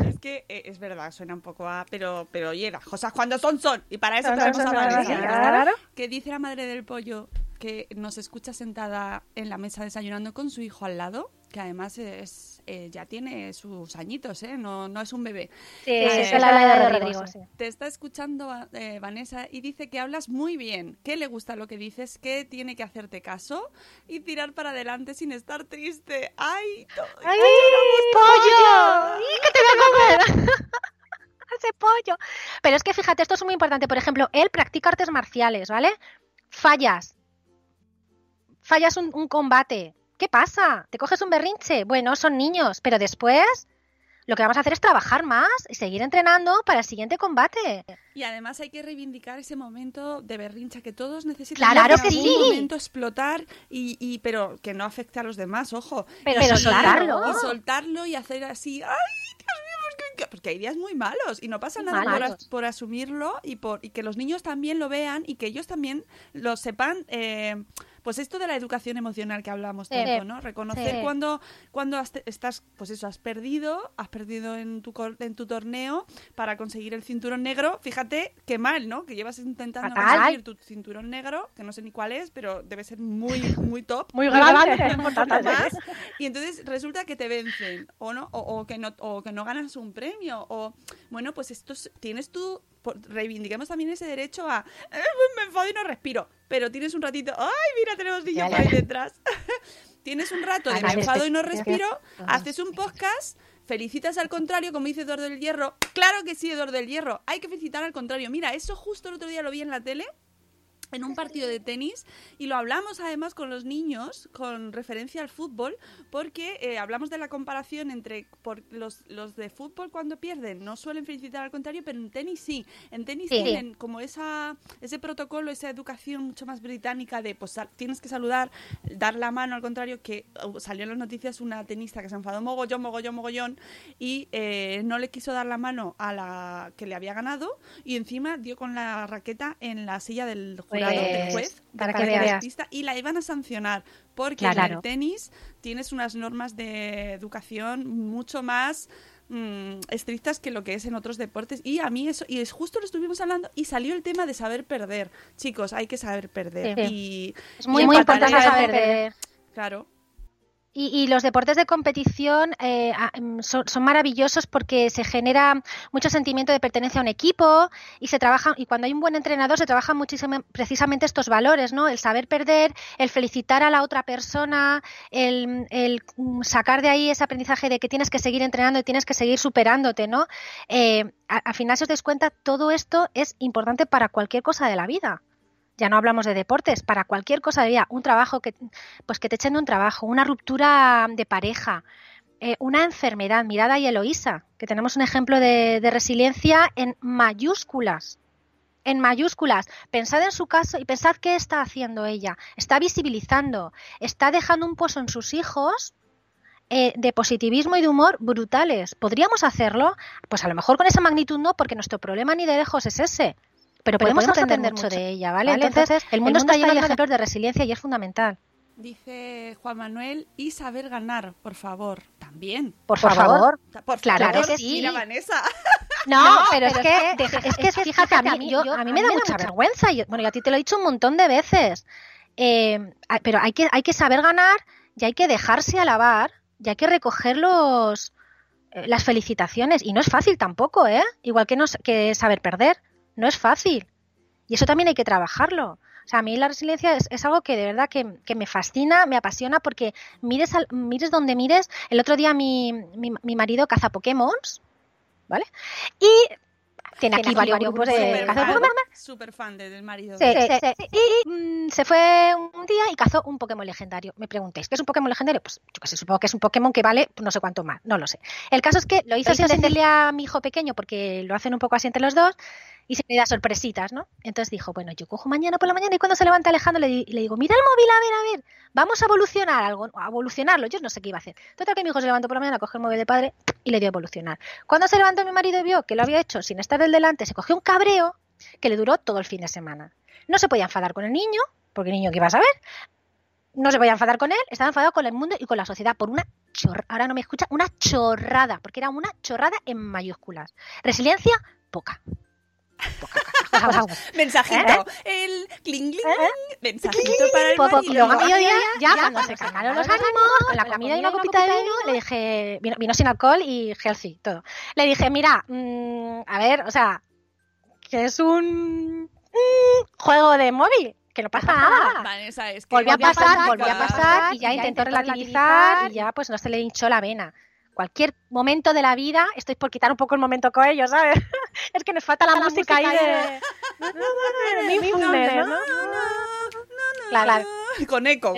Es que eh, es verdad, suena un poco a. Pero, pero oye, las cosas cuando son, son. Y para eso Son, tenemos son, a Valeria. son, claro. Que dice la madre del pollo que nos escucha sentada en la mesa desayunando con su hijo al lado, que además es eh, ya tiene sus añitos, ¿eh? No, no es un bebé. Sí, Eh, es la de Rodrigo, sí. Te está escuchando eh, Vanessa y dice que hablas muy bien, que le gusta lo que dices, que tiene que hacerte caso y tirar para adelante sin estar triste. ¡Ay! ¡Ay, pollo! ¡Y que te voy a comer! Ese pollo. Pero es que fíjate, esto es muy importante. Por ejemplo, él practica artes marciales, ¿vale? Fallas. Fallas un, un combate. ¿Qué pasa? ¿Te coges un berrinche? Bueno, son niños, pero después lo que vamos a hacer es trabajar más y seguir entrenando para el siguiente combate. Y además hay que reivindicar ese momento de berrincha que todos necesitan. Claro que sí. momento explotar y, y pero que no afecte a los demás, ojo. Pero Y- soltarlo. Y soltarlo y hacer así, ¡ay, Dios mío! Que- que-". Porque hay días muy malos y no pasa nada por, as- por asumirlo y por y que los niños también lo vean y que ellos también lo sepan. eh, pues esto de la educación emocional que hablamos Sí. tanto, ¿no? Reconocer Sí. cuando, cuando has estás, pues eso, has perdido, has perdido en tu, en tu torneo para conseguir el cinturón negro. Fíjate qué mal, ¿no? Que llevas intentando Fatal. conseguir tu cinturón negro, que no sé ni cuál es, pero debe ser muy, muy top. Muy grande. Más. Y entonces resulta que te vencen, o no, o, o que no, o que no ganas un premio, o bueno, pues esto es- tienes tú, por- reivindiquemos también ese derecho a "Eh, me enfado y no respiro. pero tienes un ratito. ¡Ay, mira, tenemos niños por ahí detrás! tienes un rato de me enfado y no respiro, haces un podcast. Felicitas al contrario, como dice Eduardo del Hierro. Claro que sí, Eduardo del Hierro. Hay que felicitar al contrario. Mira, eso justo el otro día lo vi en la tele en un partido de tenis y lo hablamos además con los niños con referencia al fútbol porque eh, hablamos de la comparación entre por los, los de fútbol cuando pierden no suelen felicitar al contrario pero en tenis sí en tenis Sí. tienen como esa ese protocolo esa educación mucho más británica de pues tienes que saludar dar la mano al contrario que uh, salió en las noticias una tenista que se enfadó mogollón mogollón mogollón y eh, no le quiso dar la mano a la que le había ganado y encima dio con la raqueta en la silla del jurado del Pues, juez para del que juez de la veas. pista, y la iban a sancionar porque Claro. en el tenis tienes unas normas de educación mucho más mm, estrictas que lo que es en otros deportes y a mí eso y es justo lo estuvimos hablando y salió el tema de saber perder chicos hay que saber perder Sí. y Es muy, y muy empatar importante saber perder. claro Y, y los deportes de competición eh, a- em, son, maravillosos porque se genera mucho sentimiento de pertenencia a un equipo y se trabaja y cuando hay un buen entrenador se trabajan muchísimo precisamente estos valores, ¿no? El saber perder, el felicitar a la otra persona, el, el, mm, sacar de ahí ese aprendizaje de que tienes que seguir entrenando y tienes que seguir superándote, ¿no? Eh, al final, si os dais cuenta, todo esto es importante para cualquier cosa de la vida ya no hablamos de deportes, para cualquier cosa de vida, un trabajo que pues que te echen de un trabajo, una ruptura de pareja, eh, una enfermedad, mirad ahí Eloísa, que tenemos un ejemplo de, de resiliencia en mayúsculas. En mayúsculas. Pensad en su caso y pensad qué está haciendo ella. Está visibilizando, está dejando un pozo en sus hijos eh, de positivismo y de humor brutales. ¿Podríamos hacerlo? Pues a lo mejor con esa magnitud no, porque nuestro problema ni de lejos es ese. Pero, podemos, aprender, mucho de ella, ¿vale? ¿vale? Entonces, Entonces, el mundo está lleno de ejemplos de resiliencia y es fundamental. dice Juan Manuel y saber ganar por favor también Por favor. por Claro favor que sí. mira Vanessa No, pero, es que, deja- es que fíjate, a mí, yo, a mí me da mucha vergüenza. y- bueno, y a ti te lo he dicho un montón de veces. Eh, pero hay que, hay que saber ganar y hay que dejarse alabar y hay que recoger los, eh, las felicitaciones. Y no es fácil tampoco, ¿eh? Igual que, no, que saber perder. No es fácil. Y eso también hay que trabajarlo. O sea, a mí la resiliencia es, es algo que de verdad que, que me fascina, me apasiona, porque mires, al- mires donde mires. El otro día mi, mi, mi marido caza Pokémon, ¿vale? Y tiene aquí varios grupos de fan, Pokémon. súper fan de- del marido Sí, sí, sí. Y mm, se fue un día y cazó un Pokémon legendario. Me preguntéis, ¿qué es un Pokémon legendario? Pues yo que sé, supongo que es un Pokémon que vale no sé cuánto más, no lo sé. El caso es que lo hizo sin decirle a mi hijo pequeño porque lo hacen un poco así entre los dos y se me da sorpresitas, ¿no? Entonces dijo, bueno, yo cojo mañana por la mañana y cuando se levanta Alejandro le digo, mira el móvil, a ver, a ver, vamos a evolucionar algo, a evolucionarlo. Yo no sé qué iba a hacer. Total que mi hijo se levantó por la mañana, cogió el móvil de padre y le dio a evolucionar. Cuando se levantó mi marido y vio que lo había hecho sin estar del delante, se cogió un cabreo que le duró todo el fin de semana. No se podía enfadar con el niño, porque el niño que iba a saber, no se podía enfadar con él, estaba enfadado con el mundo y con la sociedad por una chorrada, ahora no me escucha, una chorrada, porque era una chorrada en mayúsculas. Resiliencia, poca. Mensajito. El cling, cling, Mensajito para el Poco, marido. luego a mediodía, ya cuando se calmaron los ánimos, con la comida y una copita de vino, le dije, vino, vino sin alcohol y healthy, todo. Le dije, mira, mm, a ver, o sea, que es un juego de móvil, que no pasa nada. Vanessa, es que Volvió a pasar, volvió a pasar y ya intentó relativizar y ya pues no se le hinchó la vena. Cualquier momento de la vida, estoy por quitar un poco el momento con ellos, ¿sabes? es que nos falta la, música ahí de... Claro. Con eco.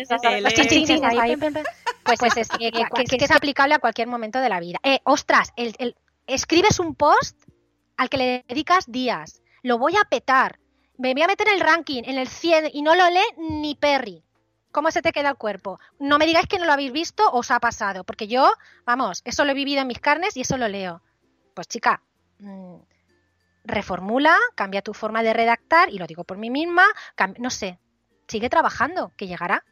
Pues, pues es, que, que- que es aplicable a cualquier momento de la vida. Eh, ostras, el, el- escribes un post al que le dedicas días. Lo voy a petar. Me voy a meter en el ranking, en el 100, y no lo lee ni Perry. ¿Cómo se te queda el cuerpo? No me digáis que no lo habéis visto o os ha pasado, porque yo, vamos, eso lo he vivido en mis carnes y eso lo leo. Pues chica, mm, reformula, cambia tu forma de redactar, y lo digo por mí misma, no sé, sigue trabajando, que llegará.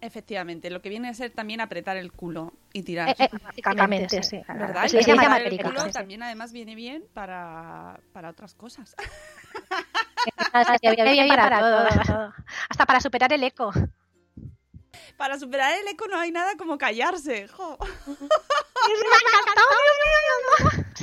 Efectivamente, lo que viene a ser también apretar el culo y tirar. Eh, eh, básicamente, sí. ¿Verdad? Es Y apretar el culo sí, sí. también además viene bien para, para otras cosas. Hasta para superar el eco. Para superar el eco no hay nada como callarse. jo.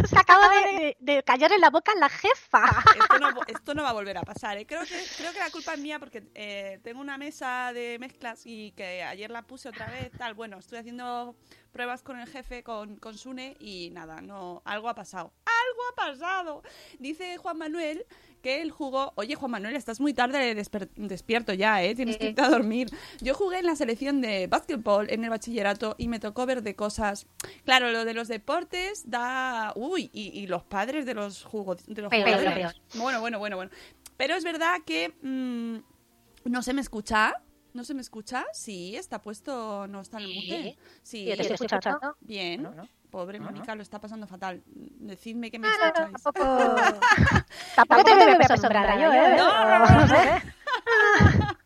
Se acaba de, de, de callar en la boca a la jefa. Esto no, esto no va a volver a pasar. ¿eh? Creo, que, creo que la culpa es mía porque eh, tengo una mesa de mezclas y que ayer la puse otra vez. Tal, bueno, estoy haciendo pruebas con el jefe, con, con Sune y nada, no, algo ha pasado. ¡Algo ha pasado! Dice Juan Manuel que él jugó. Oye, Juan Manuel, estás muy tarde desper- despierto ya, ¿eh? Tienes que irte a dormir. Yo jugué en la selección de básquetbol en el bachillerato y me tocó ver de cosas. Claro, lo de los deportes da. Uy, y, y los padres de los, jugo- de los Peor, jugadores. peor. Bueno, bueno, bueno, bueno. Pero es verdad que. mm, no se me escucha. ¿No se me escucha? Sí, está puesto, no está en el mute. Sí, te estoy escuchando. Bien. No, no. Pobre. Mónica, lo está pasando fatal. Decidme que me escucháis. no, tampoco, tampoco te voy a asombrar yo, ¿eh? No, no, no, no. sé.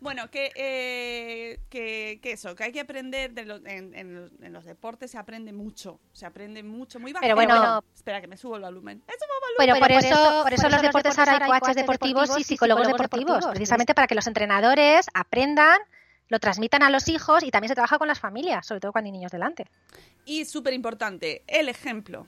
Bueno, que, eh, que, que eso, que hay que aprender de lo- en, en los, en los deportes, se aprende mucho, se aprende mucho, muy Pero bajero. bueno- espera que me subo el volumen. ¡Me subo el Pero volumen! por eso, por eso los deportes ahora hay coaches deportivos y psicólogos deportivos, precisamente para que los entrenadores aprendan, lo transmitan a los hijos y también se trabaja con las familias, sobre todo cuando hay niños delante. Y súper importante, el ejemplo.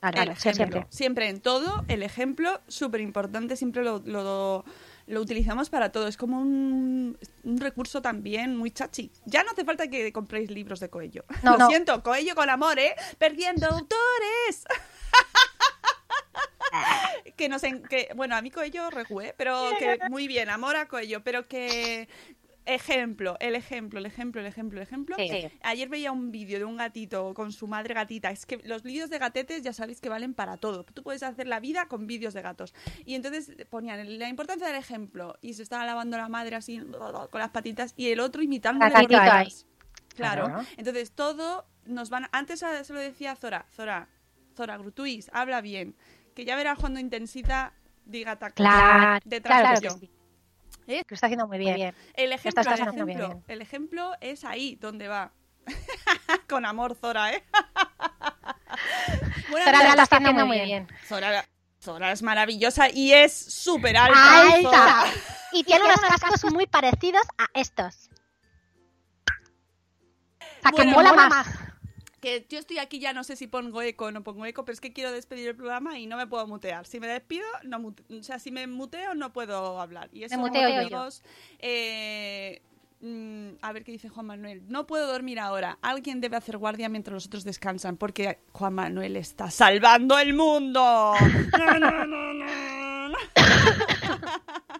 Claro, El claro, ejemplo. siempre. Siempre en todo, el ejemplo, súper importante, siempre lo, lo, lo utilizamos para todo. Es como un, un recurso también muy chachi. Ya no hace falta que compréis libros de Coello. No, lo no. siento, Coello con amor, ¿eh? Perdiendo autores. que nos en- que bueno a mí Coello rejué pero que muy bien amor a Coello pero que ejemplo el ejemplo el ejemplo el ejemplo el ejemplo Sí. ayer veía un vídeo de un gatito con su madre gatita es que los vídeos de gatetes ya sabéis que valen para todo tú puedes hacer la vida con vídeos de gatos y entonces ponían la importancia del ejemplo y se estaba lavando la madre así con las patitas y el otro imitando La las patitas. Claro. Claro. Entonces todo nos van. Antes se lo decía Zora, Zora, Zora Grutuis, habla bien. Que ya verás cuando intensita diga tacos. Claro, Detrás claro de sí. ¿Eh? Lo está haciendo muy bien. El Lo ejemplo, estás el ejemplo, bien. el ejemplo es ahí donde va. Con amor, Zora, ¿eh? bueno, Zora lo amigos, está haciendo muy bien. Zora, Zora es maravillosa y es súper alta. ¡Alta! Zora. Y tiene unos cascos muy parecidos a estos. O sea, que Bueno, mola mola más. Que yo estoy aquí ya no sé si pongo eco o no pongo eco, pero es que quiero despedir el programa y no me puedo mutear. Si me despido, no mute- o sea, si me muteo no puedo hablar. Y eso, muteo yo. amigos, eh, mm, a ver qué dice Juan Manuel. No puedo dormir ahora. Alguien debe hacer guardia mientras los otros descansan, porque Juan Manuel está salvando el mundo. No, no, no, no, no.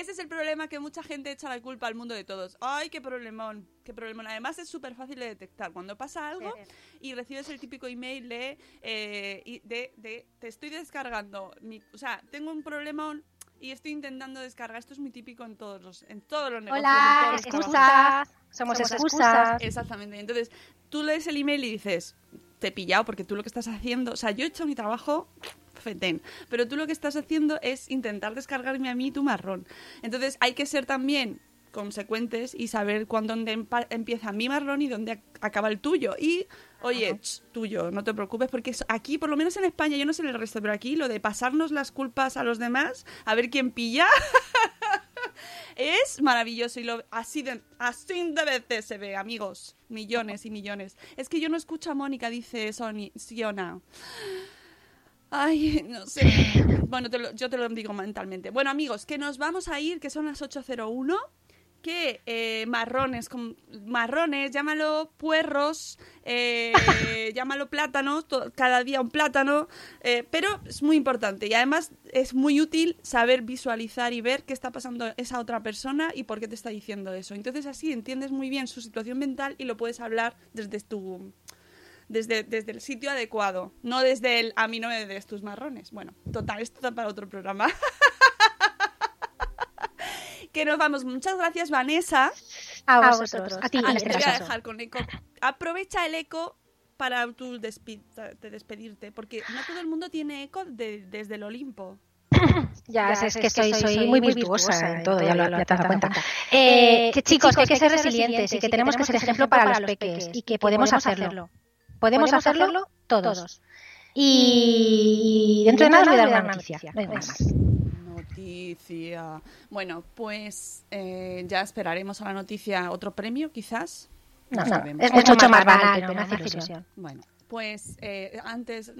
Ese es el problema que mucha gente echa la culpa al mundo de todos. Ay, qué problemón, qué problemón. Además es súper fácil de detectar. Cuando pasa algo y recibes el típico email de, eh, de, de, te estoy descargando, mi- o sea, tengo un problemón y estoy intentando descargar. Esto es muy típico en todos los, en todos los negocios. Hola, trabajos. excusas. Somos excusas. Exactamente. Entonces, tú lees el email y dices, te he pillado porque tú lo que estás haciendo, o sea, yo he hecho mi trabajo fetén, pero tú lo que estás haciendo es intentar descargarme a mí tu marrón. Entonces, hay que ser también consecuentes y saber cuándo empieza mi marrón y dónde ac- acaba el tuyo. Y, oye, ch, tuyo, no te preocupes, porque aquí, por lo menos en España, yo no sé en el resto, pero aquí lo de pasarnos las culpas a los demás, a ver quién pilla, es maravilloso y lo, así, de, así de veces se ve, amigos. Millones y millones. Es que yo no escucho a Mónica, dice Sony, Siona. Ay, no sé. Bueno, te lo- yo te lo digo mentalmente. Bueno, amigos, que nos vamos a ir, que son las 8.01. Que eh, marrones, con, marrones, llámalo puerros, eh, llámalo plátanos, to- cada día un plátano, eh, pero es muy importante y además es muy útil saber visualizar y ver qué está pasando esa otra persona y por qué te está diciendo eso. Entonces así entiendes muy bien su situación mental y lo puedes hablar desde tu, desde, desde el sitio adecuado, no desde el a mí no me des tus marrones. Bueno, total, esto está para otro programa. que nos vamos. Muchas gracias, Vanessa. A vosotros. A ti, Ah, este te voy a dejar con eco. Aprovecha el eco para tu despi- de despedirte, porque no todo el mundo tiene eco de- desde el Olimpo. Ya, es, que soy, soy muy virtuosa en todo, ya, lo, ya te has dado cuenta. Eh, que chicos, que hay que ser resilientes y que tenemos que ser ejemplo para los peques y que podemos hacerlo. Podemos hacerlo todos. Y dentro de nada os voy a dar una noticia. No hay más. Noticia. Bueno, pues eh, ya esperaremos a la noticia otro premio, quizás. No, no, sabemos. es mucho más banal, pero me hace ilusión. Bueno, pues eh, antes,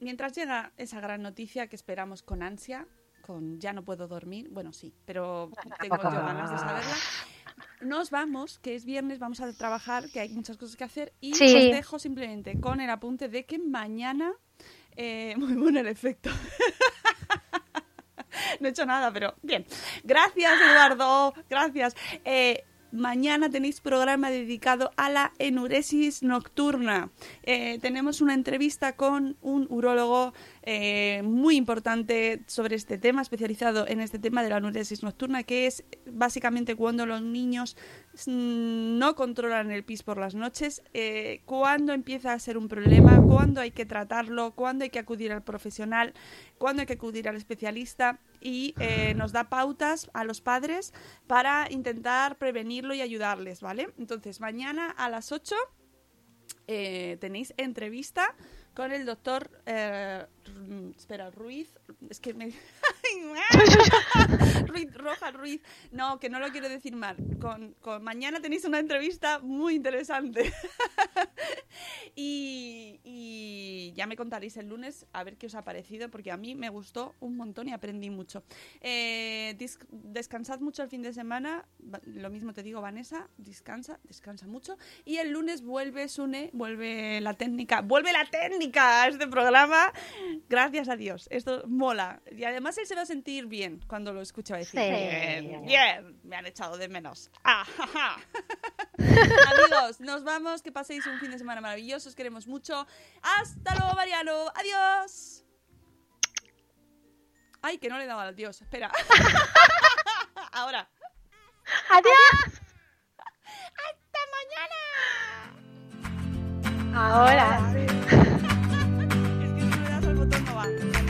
mientras llega esa gran noticia que esperamos con ansia, con ya no puedo dormir, bueno, sí, pero tengo yo ganas de saberla. Nos vamos, que es viernes, vamos a trabajar, que hay muchas cosas que hacer y Sí. os dejo simplemente con el apunte de que mañana, eh, muy bueno el efecto. no he hecho nada, pero bien. Gracias, Eduardo. Gracias. Eh, mañana tenéis programa dedicado a la enuresis nocturna. Eh, tenemos una entrevista con un urólogo eh, muy importante sobre este tema, especializado en este tema de la enuresis nocturna, que es básicamente cuando los niños mm, no controlan el pis por las noches, eh, cuándo empieza a ser un problema, cuándo hay que tratarlo, cuándo hay que acudir al profesional, cuándo hay que acudir al especialista y eh, nos da pautas a los padres para intentar prevenirlo y ayudarles, ¿vale? Entonces, mañana a las 8 eh, tenéis entrevista con el doctor eh, espera, Ruiz, es que me... Ruiz, Roja Ruiz, no, que no lo quiero decir mal. Con, con- mañana tenéis una entrevista muy interesante. y, y ya me contaréis el lunes a ver qué os ha parecido, porque a mí me gustó un montón y aprendí mucho. Eh, descansad mucho el fin de semana, lo mismo te digo, Vanessa, descansa, descansa mucho. Y el lunes vuelve Sune, vuelve la técnica, vuelve la técnica a este programa. Gracias a Dios, esto mola. Y además él se va a sentir bien cuando lo escuche va a decir, Sí. bien, bien, me han echado de menos. Ah, ja, ja. Amigos, nos vamos, que paséis un fin de semana maravilloso, os queremos mucho. Hasta luego, Mariano, adiós. Ay, que no le he dado al adiós, espera. Ahora. ¡Adiós! ¡Hasta mañana! Ahora sí.